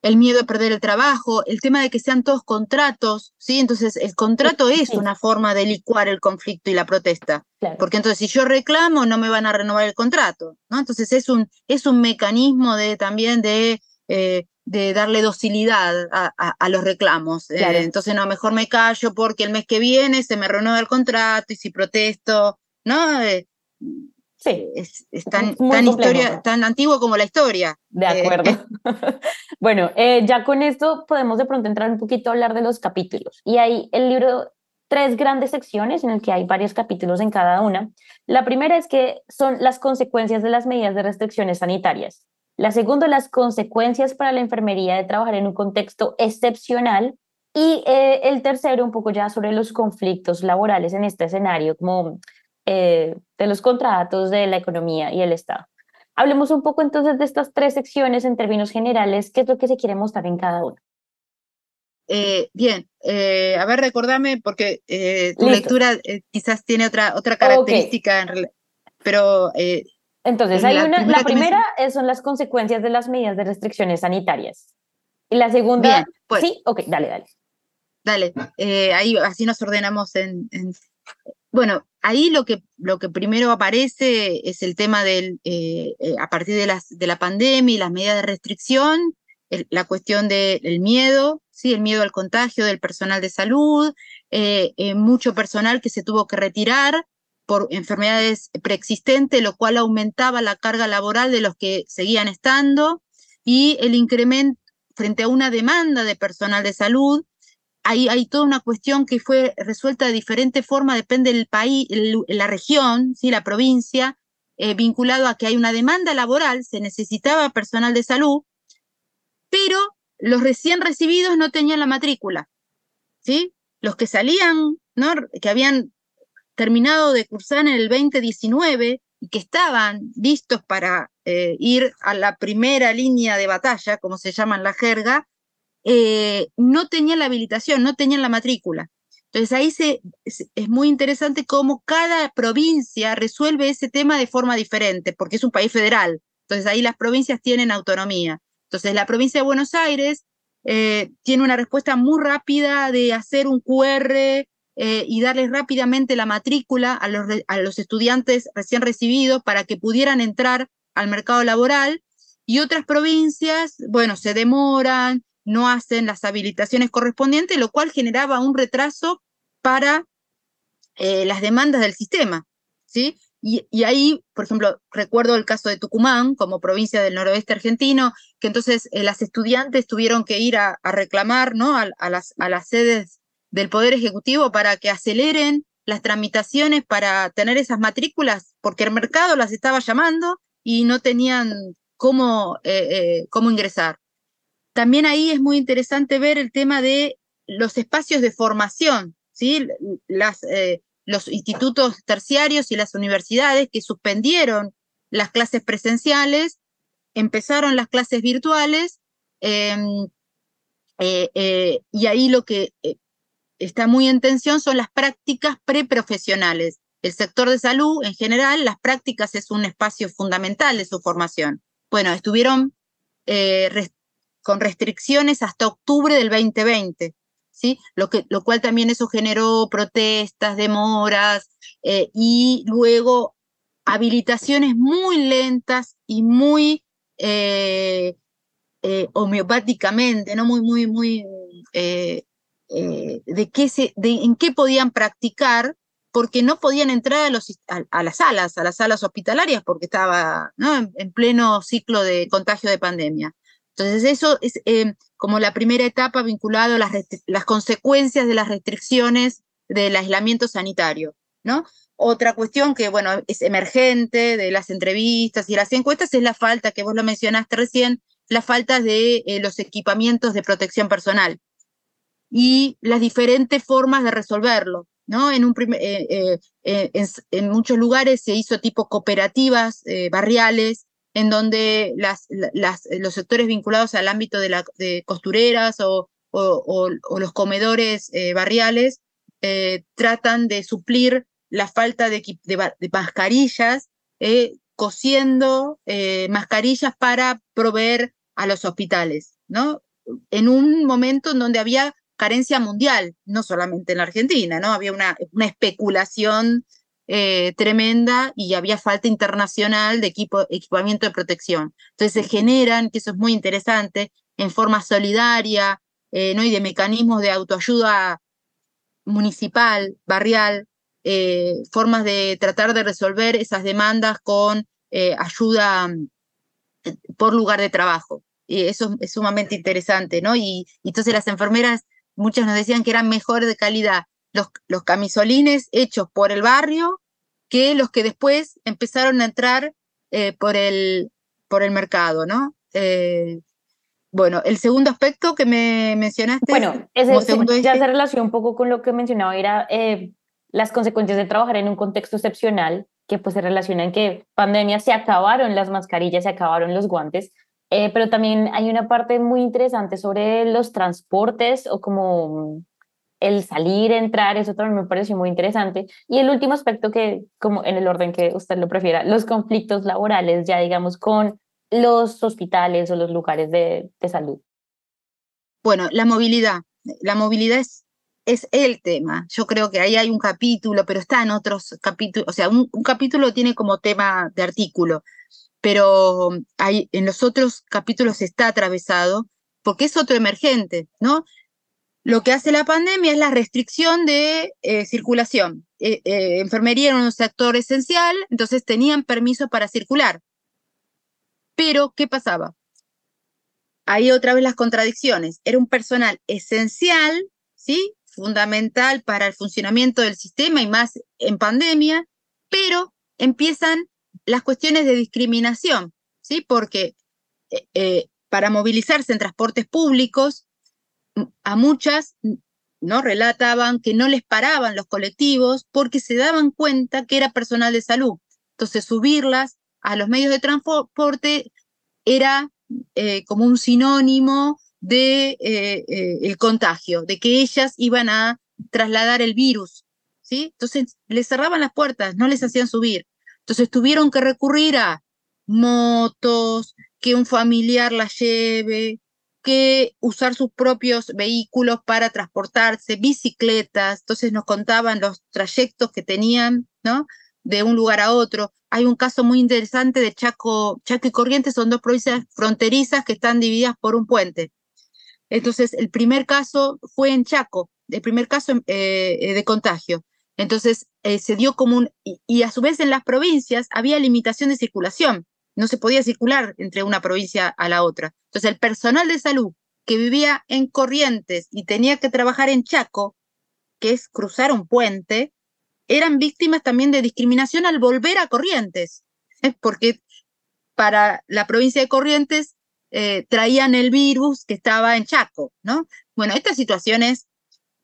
El miedo a perder el trabajo, el tema de que sean todos contratos, ¿sí? Entonces el contrato es una forma de licuar el conflicto y la protesta, porque entonces si yo reclamo no me van a renovar el contrato, ¿no? Entonces es un, es un mecanismo de también de eh, de darle docilidad a, los reclamos. Eh, entonces, no, mejor me callo porque el mes que viene se me renueva el contrato y si protesto, ¿no? Eh, Sí. Es, tan, tan, historia, tan antiguo como la historia. De acuerdo. bueno, ya con esto podemos de pronto entrar un poquito a hablar de los capítulos. Y hay el libro tres grandes secciones en el que hay varios capítulos en cada una. La primera es que son las consecuencias de las medidas de restricciones sanitarias. La segunda, las consecuencias para la enfermería de trabajar en un contexto excepcional. Y eh, el tercero, un poco ya sobre los conflictos laborales en este escenario, como eh, de los contratos, de la economía y el Estado. Hablemos un poco entonces de estas tres secciones en términos generales, qué es lo que se quiere mostrar en cada una. Eh, bien, eh, a ver, recordame, porque eh, tu lectura quizás tiene otra, otra característica, pero... Entonces, hay la una, primera la primera son las consecuencias de las medidas de restricciones sanitarias. Y la segunda... pues, sí, ok, dale, dale. Dale, ahí así nos ordenamos en, Bueno, ahí lo que, lo que primero aparece es el tema del, a partir de, la pandemia y las medidas de restricción, la cuestión del miedo, ¿sí? el miedo al contagio del personal de salud, eh, eh, mucho personal que se tuvo que retirar por enfermedades preexistentes, lo cual aumentaba la carga laboral de los que seguían estando, y el incremento frente a una demanda de personal de salud. Hay toda una cuestión que fue resuelta de diferente forma, depende del país, la región, ¿sí? la provincia, eh, vinculado a que hay una demanda laboral, se necesitaba personal de salud, pero los recién recibidos no tenían la matrícula, ¿sí? Los que salían. Que habían terminado de cursar en el 2019 y que estaban listos para eh, ir a la primera línea de batalla, como se llama en la jerga, eh, no tenían la habilitación, no tenían la matrícula. Entonces ahí se, es muy interesante cómo cada provincia resuelve ese tema de forma diferente, porque es un país federal. Entonces ahí las provincias tienen autonomía. Entonces, la provincia de Buenos Aires eh, tiene una respuesta muy rápida de hacer un QR eh, y darles rápidamente la matrícula a los, a los estudiantes recién recibidos para que pudieran entrar al mercado laboral. Y otras provincias, bueno, se demoran, no hacen las habilitaciones correspondientes, lo cual generaba un retraso para eh, las demandas del sistema. ¿sí? Y, ahí, por ejemplo, recuerdo el caso de Tucumán como provincia del noroeste argentino, que entonces eh, las estudiantes tuvieron que ir a, reclamar ¿no? a, las, a las sedes del Poder Ejecutivo para que aceleren las tramitaciones para tener esas matrículas, porque el mercado las estaba llamando y no tenían cómo, eh, cómo ingresar. También ahí es muy interesante ver el tema de los espacios de formación, ¿sí? Las, los institutos terciarios y las universidades que suspendieron las clases presenciales, empezaron las clases virtuales, em, eh, eh, y ahí lo que eh, está muy en tensión son las prácticas preprofesionales. El sector de salud, en general, las prácticas es un espacio fundamental de su formación. Bueno, estuvieron con restricciones hasta octubre del 2020. Lo, que, lo cual también eso generó protestas, demoras eh, y luego habilitaciones muy lentas y muy eh, eh, homeopáticamente, ¿no? Muy, muy, muy de qué se, de en qué podían practicar porque no podían entrar a, los, a, las salas, a las salas hospitalarias, porque estaba en, pleno ciclo de contagio de pandemia. Entonces, eso es eh, como la primera etapa vinculada a las, consecuencias de las restricciones del aislamiento sanitario, ¿no? Otra cuestión que, bueno, es emergente de las entrevistas y las encuestas es la falta, que vos lo mencionaste recién, la falta de eh, los equipamientos de protección personal y las diferentes formas de resolverlo. ¿no? En, eh, en, muchos lugares se hizo tipo cooperativas barriales en donde los sectores vinculados al ámbito de, la, costureras o, los comedores eh, barriales eh, tratan de suplir la falta de, mascarillas, eh, cosiendo mascarillas para proveer a los hospitales, ¿no? En un momento en donde había carencia mundial, no solamente en la Argentina, ¿no? Había una, una especulación eh, tremenda y había falta internacional de equipo, equipamiento de protección. Entonces se generan, que eso es muy interesante, en forma solidaria eh, ¿no? y de mecanismos de autoayuda municipal, barrial, eh, formas de tratar de resolver esas demandas con ayuda mm, por lugar de trabajo. Y eso es sumamente interesante, ¿no? Y, entonces las enfermeras, muchas nos decían que eran mejor de calidad los, los camisolines hechos por el barrio que los que después empezaron a entrar eh, por, el, por el mercado, ¿no? Bueno, el segundo aspecto que me mencionaste. Bueno, ese, ya se relaciona un poco con lo que mencionaba, era eh, las consecuencias de trabajar en un contexto excepcional, que pues se relaciona en que pandemia se acabaron las mascarillas, se acabaron los guantes, eh, pero también hay una parte muy interesante sobre los transportes o como el salir, entrar, eso también me pareció muy interesante. Y el último aspecto que, como en el orden que usted lo prefiera, los conflictos laborales, ya digamos con los hospitales o los lugares de, salud? Bueno, la movilidad. La movilidad es, es el tema. Yo creo que ahí hay un capítulo, pero está en otros capítulos. O sea, un, capítulo tiene como tema de artículo, pero hay, en los otros capítulos está atravesado porque es otro emergente, ¿no? Lo que hace la pandemia es la restricción de eh, circulación. Eh, eh, enfermería era un sector esencial, entonces tenían permiso para circular. Pero, ¿qué pasaba? Ahí otra vez las contradicciones. Era un personal esencial, ¿sí? Fundamental para el funcionamiento del sistema y más en pandemia, pero empiezan las cuestiones de discriminación, ¿sí? Porque para movilizarse en transportes públicos, a muchas no relataban que no les paraban los colectivos porque se daban cuenta que era personal de salud. Entonces, subirlas a los medios de transporte era eh, como un sinónimo de eh, eh, el contagio, de que ellas iban a trasladar el virus, ¿sí? Entonces les cerraban las puertas, no les hacían subir. Entonces tuvieron que recurrir a motos, que un familiar las lleve, que usar sus propios vehículos para transportarse, bicicletas, entonces nos contaban los trayectos que tenían, ¿no? De un lugar a otro. Hay un caso muy interesante de Chaco, Chaco y Corrientes, son dos provincias fronterizas que están divididas por un puente. Entonces, el primer caso fue en Chaco, el primer caso eh, de contagio. Entonces, eh, se dio como un... Y, a su vez en las provincias había limitación de circulación. No se podía circular entre una provincia a la otra. Entonces, el personal de salud que vivía en Corrientes y tenía que trabajar en Chaco, que es cruzar un puente, eran víctimas también de discriminación al volver a Corrientes, porque para la provincia de Corrientes eh, traían el virus que estaba en Chaco, ¿no? Bueno, estas situaciones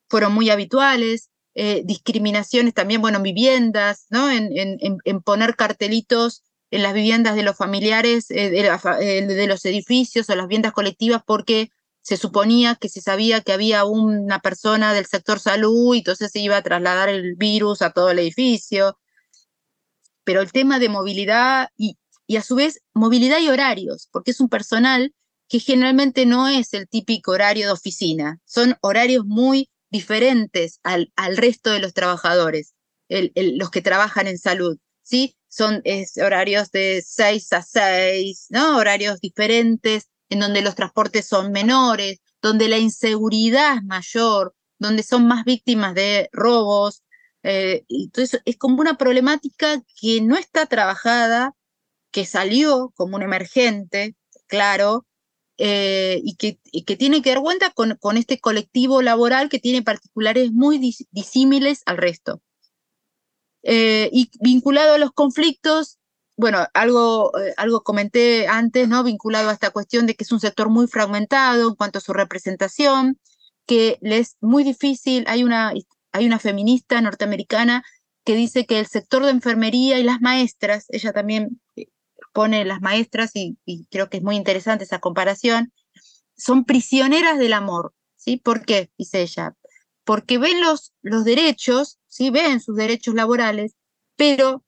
fueron muy habituales, eh, discriminaciones también, bueno, en viviendas, ¿no? En, en, poner cartelitos en las viviendas de los familiares, eh, de, de, los edificios o las viviendas colectivas porque se suponía que se sabía que había una persona del sector salud y entonces se iba a trasladar el virus a todo el edificio. Pero el tema de movilidad y, y a su vez movilidad y horarios, porque es un personal que generalmente no es el típico horario de oficina, son horarios muy diferentes al, al resto de los trabajadores, los que trabajan en salud, ¿sí? Son horarios de 6 a 6, ¿no? Horarios diferentes, en donde los transportes son menores, donde la inseguridad es mayor, donde son más víctimas de robos. Eh, entonces es como una problemática que no está trabajada, que salió como un emergente, claro, eh, y, que, tiene que dar cuenta con, este colectivo laboral que tiene particulares muy disímiles al resto. Eh, y vinculado a los conflictos, bueno, algo, eh, algo comenté antes, ¿no? Vinculado a esta cuestión de que es un sector muy fragmentado en cuanto a su representación, que le es muy difícil. Hay una, hay una feminista norteamericana que dice que el sector de enfermería y las maestras, ella también eh, pone las maestras, y, creo que es muy interesante esa comparación, son prisioneras del amor. ¿sí? ¿Por qué? Dice ella. Porque ven los, los derechos, ¿sí? ven sus derechos laborales, pero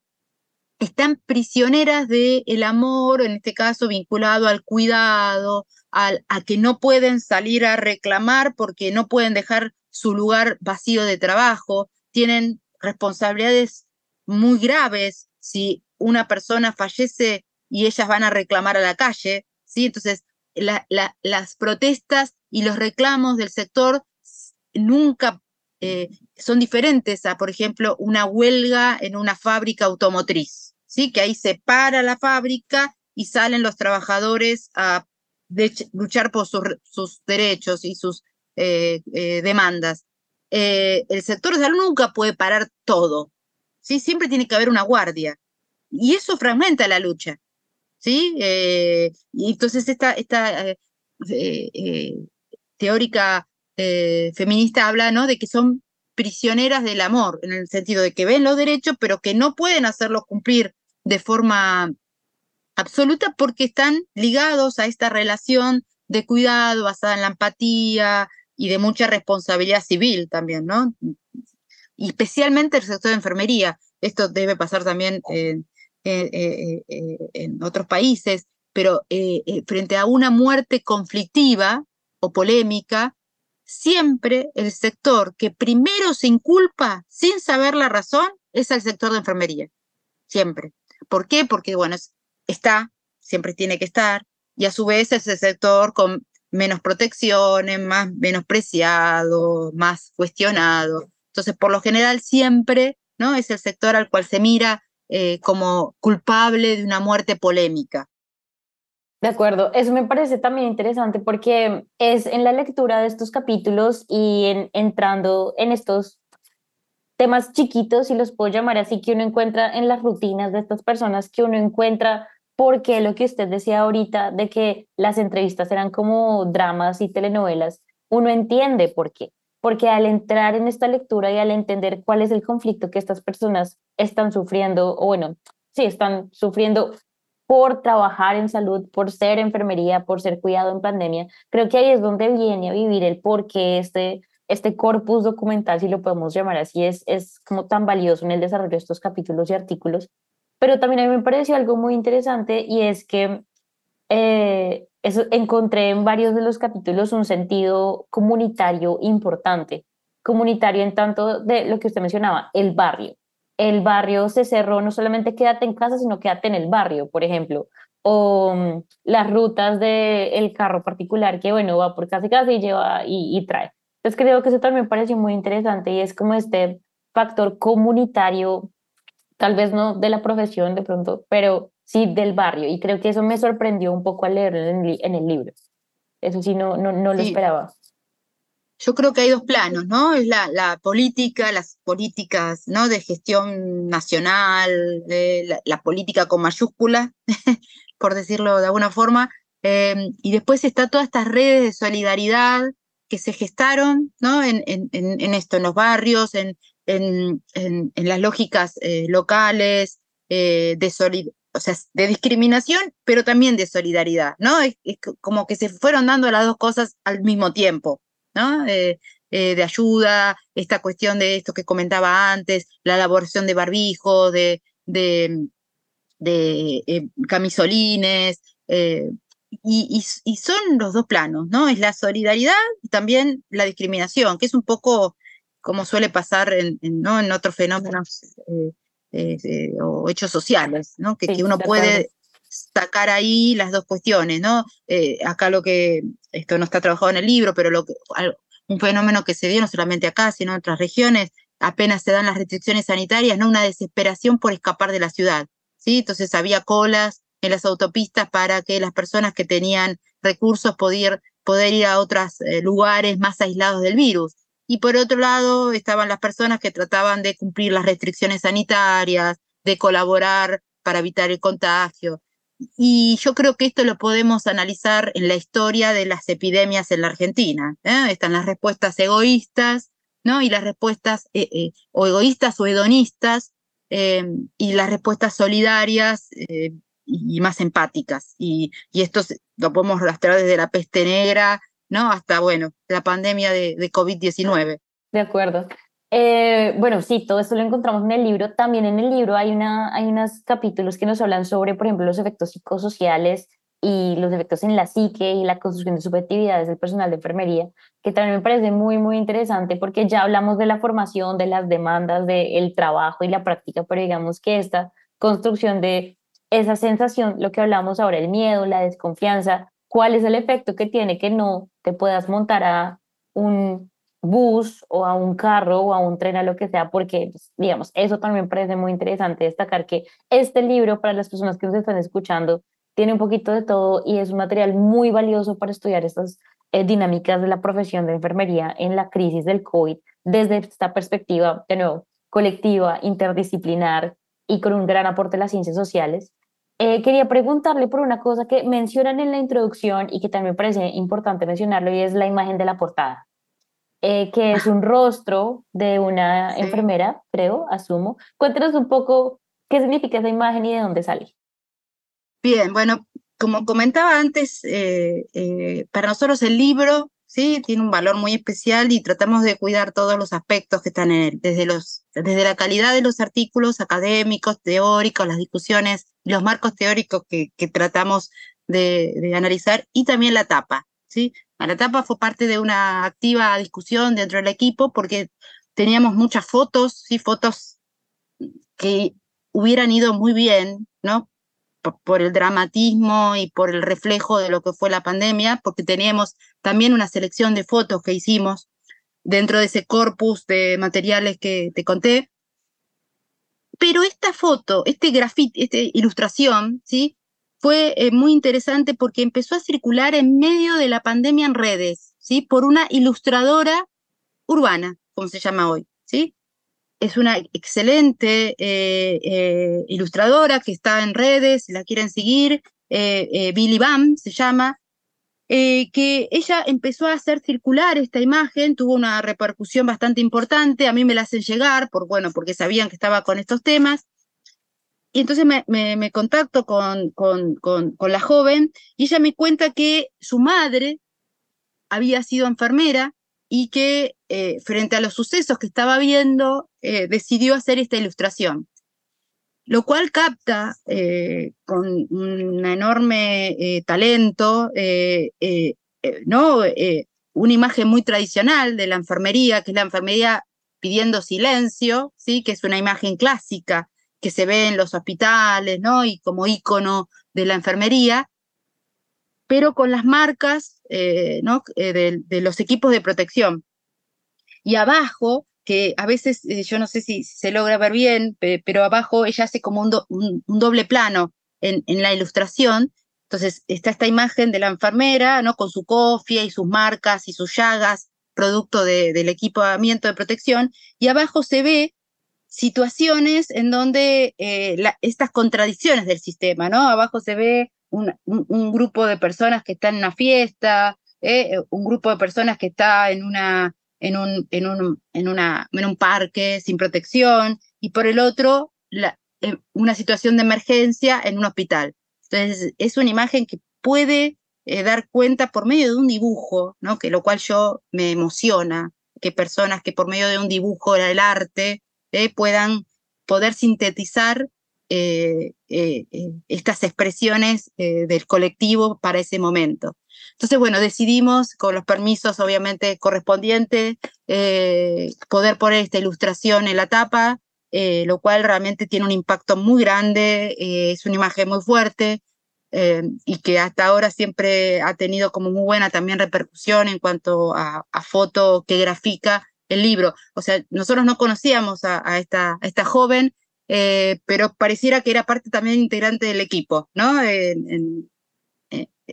están prisioneras del el amor, en este caso vinculado al cuidado, al, a que no pueden salir a reclamar porque no pueden dejar su lugar vacío de trabajo, tienen responsabilidades muy graves si una persona fallece y ellas van a reclamar a la calle, ¿sí? Entonces, las protestas y los reclamos del sector nunca eh, son diferentes a, por ejemplo, una huelga en una fábrica automotriz, ¿sí? Que ahí se para la fábrica y salen los trabajadores a luchar por sus, derechos y sus eh, eh, demandas. el sector de salud nunca puede parar todo, ¿sí? Siempre tiene que haber una guardia. Y eso fragmenta la lucha, ¿sí? y entonces esta, esta teórica eh, feminista habla ¿no? de que son prisioneras del amor, en el sentido de que ven los derechos, pero que no pueden hacerlos cumplir de forma absoluta porque están ligados a esta relación de cuidado basada en la empatía y de mucha responsabilidad civil también, ¿no? Y especialmente el sector de enfermería. Esto debe pasar también en, en otros países, pero eh, eh, frente a una muerte conflictiva o polémica, siempre el sector que primero se inculpa sin saber la razón es el sector de enfermería. Siempre. ¿Por qué? Porque, bueno, está, siempre tiene que estar, y a su vez es el sector con menos protecciones, más menospreciado, más cuestionado. Entonces, por lo general, siempre ¿no? es el sector al cual se mira eh, como culpable de una muerte polémica. De acuerdo, eso me parece también interesante porque es en la lectura de estos capítulos y en, entrando en estos temas chiquitos, si los puedo llamar así, que uno encuentra en las rutinas de estas personas, que uno encuentra porque lo que usted decía ahorita de que las entrevistas eran como dramas y telenovelas, uno entiende por qué. Porque al entrar en esta lectura y al entender cuál es el conflicto que estas personas están sufriendo, o bueno, sí, están sufriendo por trabajar en salud, por ser enfermería, por ser cuidado en pandemia. Creo que ahí es donde viene a vivir el por qué este, este corpus documental, si lo podemos llamar así, es, es como tan valioso en el desarrollo de estos capítulos y artículos. Pero también a mí me pareció algo muy interesante y es que eh, eso, encontré en varios de los capítulos un sentido comunitario importante, comunitario en tanto de lo que usted mencionaba, el barrio el barrio se cerró, no solamente quédate en casa, sino quédate en el barrio, por ejemplo, o mm, las rutas del carro particular que, bueno, va por casa y casa y lleva y, trae. Entonces creo que eso también me pareció muy interesante y es como este factor comunitario, tal vez no de la profesión de pronto, pero sí del barrio. Y creo que eso me sorprendió un poco al leerlo en el, libro. Eso sí, no, no, no lo esperaba yo creo que hay dos planos, ¿no? Es la, política, las políticas ¿no? de gestión nacional, la, política con mayúscula, por decirlo de alguna forma, em, y después está todas estas redes de solidaridad que se gestaron ¿no? en, esto, en los barrios, en, las lógicas eh, locales, eh, de, o sea, de discriminación, pero también de solidaridad, ¿no? es como que se fueron dando las dos cosas al mismo tiempo. Eh, eh, de ayuda, esta cuestión de esto que comentaba antes, la elaboración de barbijos, de, de, eh, camisolines, y, son los dos planos, ¿no? Es la solidaridad y también la discriminación, que es un poco como suele pasar en, ¿no? en otros fenómenos o hechos sociales, ¿no? Que, que uno puede sacar ahí las dos cuestiones, ¿no? Acá lo que, esto no está trabajado en el libro, pero lo que, un fenómeno que se dio no solamente acá, sino en otras regiones, apenas se dan las restricciones sanitarias, ¿no? Una desesperación por escapar de la ciudad, ¿sí? Entonces había colas en las autopistas para que las personas que tenían recursos poder, poder ir a otros eh, lugares más aislados del virus. Y por otro lado estaban las personas que trataban de cumplir las restricciones sanitarias, de colaborar para evitar el contagio. Y yo creo que esto lo podemos analizar en la historia de las epidemias en la Argentina. ¿eh? Están las respuestas egoístas, ¿no? Y las respuestas eh, eh, o egoístas o hedonistas, y las respuestas solidarias y más empáticas. Y, y, esto lo podemos rastrear desde la peste negra, ¿no? Hasta, bueno, la pandemia de, de COVID-19. De acuerdo. Eh, bueno, sí, todo esto lo encontramos en el libro. También en el libro hay, una, hay unos capítulos que nos hablan sobre, por ejemplo, los efectos psicosociales y los efectos en la psique y la construcción de subjetividades del personal de enfermería, que también me parece muy, muy interesante porque ya hablamos de la formación, de las demandas, del trabajo y la práctica, pero digamos que esta construcción de esa sensación, lo que hablamos ahora, el miedo, la desconfianza, cuál es el efecto que tiene que no te puedas montar a un bus o a un carro o a un tren, a lo que sea, porque, pues, digamos, eso también parece muy interesante destacar que este libro, para las personas que nos están escuchando, tiene un poquito de todo y es un material muy valioso para estudiar estas eh, dinámicas de la profesión de enfermería en la crisis del COVID desde esta perspectiva, de nuevo, colectiva, interdisciplinar y con un gran aporte de las ciencias sociales. Eh, quería preguntarle por una cosa que mencionan en la introducción y que también parece importante mencionarlo y es la imagen de la portada, eh, que es un rostro de una enfermera, creo, asumo. Cuéntenos un poco qué significa esa imagen y de dónde sale. Bien, bueno, como comentaba antes, eh, eh, para nosotros el libro ¿sí? tiene un valor muy especial y tratamos de cuidar todos los aspectos que están en él, desde, los, desde la calidad de los artículos académicos, teóricos, las discusiones, los marcos teóricos que, que tratamos de, de, analizar y también la tapa. ¿sí? La tapa fue parte de una activa discusión dentro del equipo porque teníamos muchas fotos, ¿sí? fotos que hubieran ido muy bien, ¿no? por el dramatismo y por el reflejo de lo que fue la pandemia, porque teníamos también una selección de fotos que hicimos dentro de ese corpus de materiales que te conté. Pero esta foto, este grafite, esta ilustración, ¿sí? Fue eh, muy interesante porque empezó a circular en medio de la pandemia en redes, ¿sí? por una ilustradora urbana, como se llama hoy. ¿sí? es una excelente eh, eh, ilustradora que está en redes, si la quieren seguir, Billy Bam se llama, que ella empezó a hacer circular esta imagen, tuvo una repercusión bastante importante, a mí me la hacen llegar, por, bueno, porque sabían que estaba con estos temas, y entonces me, contacto con, con, con, con la joven y ella me cuenta que su madre había sido enfermera y que eh, frente a los sucesos que estaba viendo, eh, decidió hacer esta ilustración, lo cual capta eh, con un enorme talento, ¿no? una imagen muy tradicional de la enfermería, que es la enfermería pidiendo silencio, ¿sí? que es una imagen clásica que se ve en los hospitales, ¿no? y como ícono de la enfermería, pero con las marcas ¿no? de, de los equipos de protección y abajo, que a veces eh, yo no sé si, se logra ver bien, pero abajo ella hace como un, doble plano en, en, la ilustración. Entonces está esta imagen de la enfermera, ¿no? Con su cofia y sus marcas y sus llagas, producto del equipamiento de protección, y abajo se ve situaciones en donde eh, estas contradicciones del sistema, ¿no? Abajo se ve un, grupo de personas que están en una fiesta, eh, un grupo de personas que está en una en un, en un, en un parque sin protección y por el otro la, eh, una situación de emergencia en un hospital. Entonces es una imagen que puede eh, dar cuenta por medio de un dibujo, ¿no? que lo cual yo me emociona, que personas que por medio de un dibujo del arte eh, puedan poder sintetizar estas expresiones del colectivo para ese momento. Entonces, bueno, decidimos, con los permisos obviamente correspondientes, eh, poder poner esta ilustración en la tapa, eh, lo cual realmente tiene un impacto muy grande, eh, es una imagen muy fuerte y que hasta ahora siempre ha tenido como muy buena también repercusión en cuanto a, foto que grafica el libro. O sea, nosotros no conocíamos a, esta, esta joven, pero pareciera que era parte también integrante del equipo, ¿no?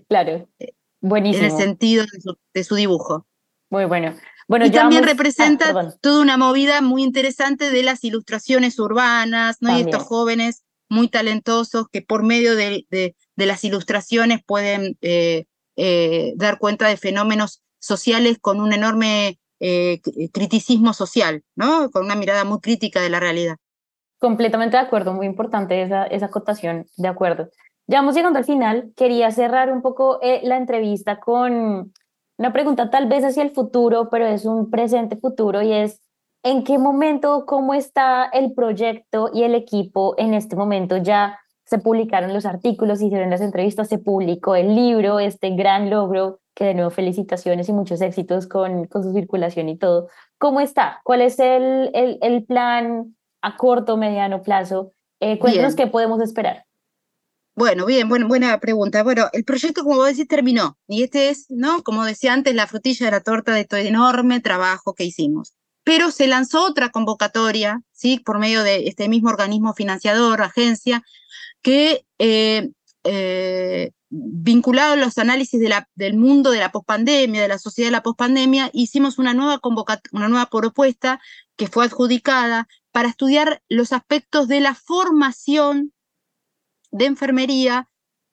claro. Buenísimo. en el sentido de su, dibujo. Muy bueno. bueno y también representa ah, toda una movida muy interesante de las ilustraciones urbanas, ¿no? Y estos jóvenes muy talentosos que por medio de, de, las ilustraciones pueden eh, eh, dar cuenta de fenómenos sociales con un enorme eh, criticismo social, ¿no? Con una mirada muy crítica de la realidad. Completamente de acuerdo, muy importante esa, esa acotación, de acuerdo. Ya vamos llegando al final. Quería cerrar un poco eh, la entrevista con una pregunta tal vez hacia el futuro, pero es un presente futuro y es, ¿en qué momento, cómo está el proyecto y el equipo en este momento? Ya se publicaron los artículos, hicieron las entrevistas, se publicó el libro, este gran logro, que de nuevo felicitaciones y muchos éxitos con, con su circulación y todo. ¿Cómo está? ¿Cuál es el, el, el plan a corto, mediano plazo? Eh, cuéntanos qué podemos esperar. Bueno, bien, buena pregunta. Bueno, el proyecto, como vos decís, terminó. Y este es, ¿no? Como decía antes, la frutilla de la torta de todo el enorme trabajo que hicimos. Pero se lanzó otra convocatoria, ¿sí? Por medio de este mismo organismo financiador, agencia, que eh, eh, vinculado a los análisis del mundo de la pospandemia, de la sociedad de la pospandemia, hicimos una nueva, una nueva propuesta que fue adjudicada para estudiar los aspectos de la formación de enfermería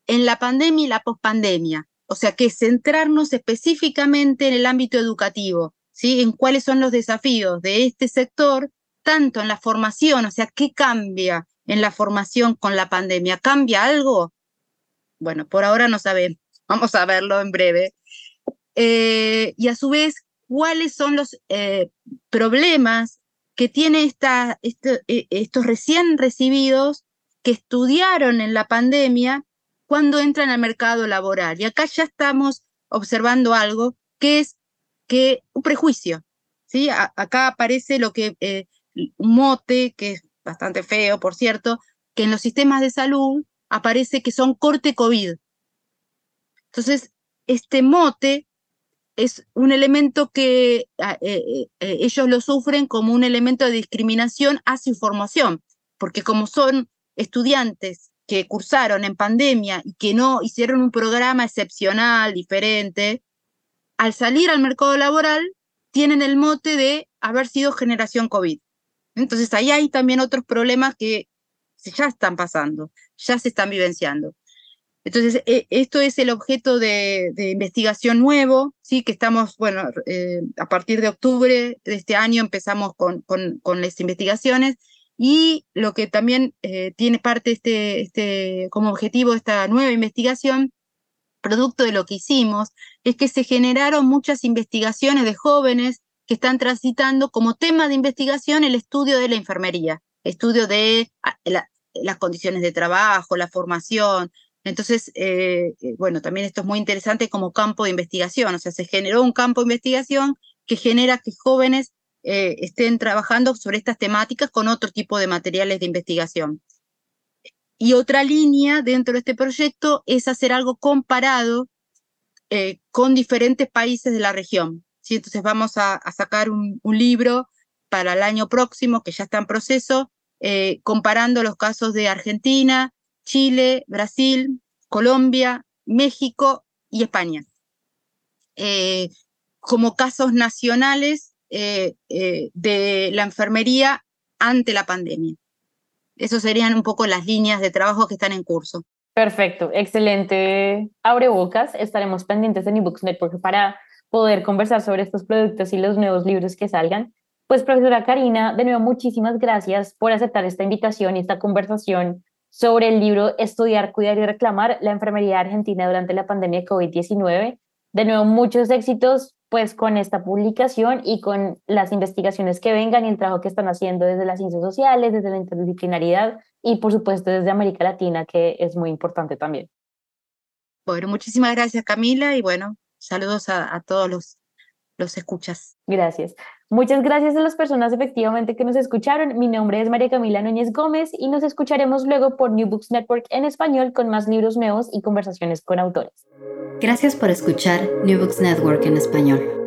en la pandemia y la pospandemia. O sea, que centrarnos específicamente en el ámbito educativo, ¿sí? En cuáles son los desafíos de este sector, tanto en la formación, o sea, qué cambia en la formación con la pandemia. ¿Cambia algo? Bueno, por ahora no sabemos. Vamos a verlo en breve. Eh, y a su vez, cuáles son los eh, problemas que tiene esta, este, eh, estos recién recibidos que estudiaron en la pandemia cuando entran al mercado laboral. Y acá ya estamos observando algo que es que un prejuicio. ¿sí? acá aparece lo que eh, un mote, que es bastante feo, por cierto, que en los sistemas de salud aparece que son corte COVID. Entonces, este mote es un elemento que ah, eh, eh, ellos lo sufren como un elemento de discriminación hacia su formación, porque como son estudiantes que cursaron en pandemia y que no hicieron un programa excepcional, diferente, al salir al mercado laboral tienen el mote de haber sido generación COVID. Entonces ahí hay también otros problemas que ya están pasando, ya se están vivenciando. Entonces, e, esto es el objeto de, investigación nuevo, ¿sí? que estamos, bueno, eh, a partir de octubre de este año empezamos con, con, con las investigaciones y lo que también eh, tiene parte este, este, como objetivo esta nueva investigación, producto de lo que hicimos, es que se generaron muchas investigaciones de jóvenes que están transitando como tema de investigación el estudio de la enfermería, estudio de ah, las condiciones de trabajo, la formación. Entonces, eh, eh, bueno, también esto es muy interesante como campo de investigación, o sea, se generó un campo de investigación que genera que jóvenes eh, estén trabajando sobre estas temáticas con otro tipo de materiales de investigación. Y otra línea dentro de este proyecto es hacer algo comparado eh, con diferentes países de la región. ¿sí? Entonces vamos a, sacar un, libro para el año próximo, que ya está en proceso, eh, comparando los casos de Argentina, Chile, Brasil, Colombia, México y España. como casos nacionales eh, eh, de la enfermería ante la pandemia. Esas serían un poco las líneas de trabajo que están en curso. Perfecto, excelente. Abre bocas. Estaremos pendientes en eBooks Network para poder conversar sobre estos productos y los nuevos libros que salgan. Pues, profesora Karina, de nuevo, muchísimas gracias por aceptar esta invitación y esta conversación sobre el libro Estudiar, Cuidar y Reclamar la enfermería argentina durante la pandemia de COVID-19. De nuevo, muchos éxitos pues con esta publicación y con las investigaciones que vengan y el trabajo que están haciendo desde las ciencias sociales, desde la interdisciplinaridad y por supuesto desde América Latina, que es muy importante también. Bueno, muchísimas gracias Camila y bueno, saludos a, a todos los, los escuchas. Gracias. Muchas gracias a las personas efectivamente que nos escucharon. Mi nombre es María Camila Núñez Gómez y nos escucharemos luego por New Books Network en español con más libros nuevos y conversaciones con autores. Gracias por escuchar New Books Network en español.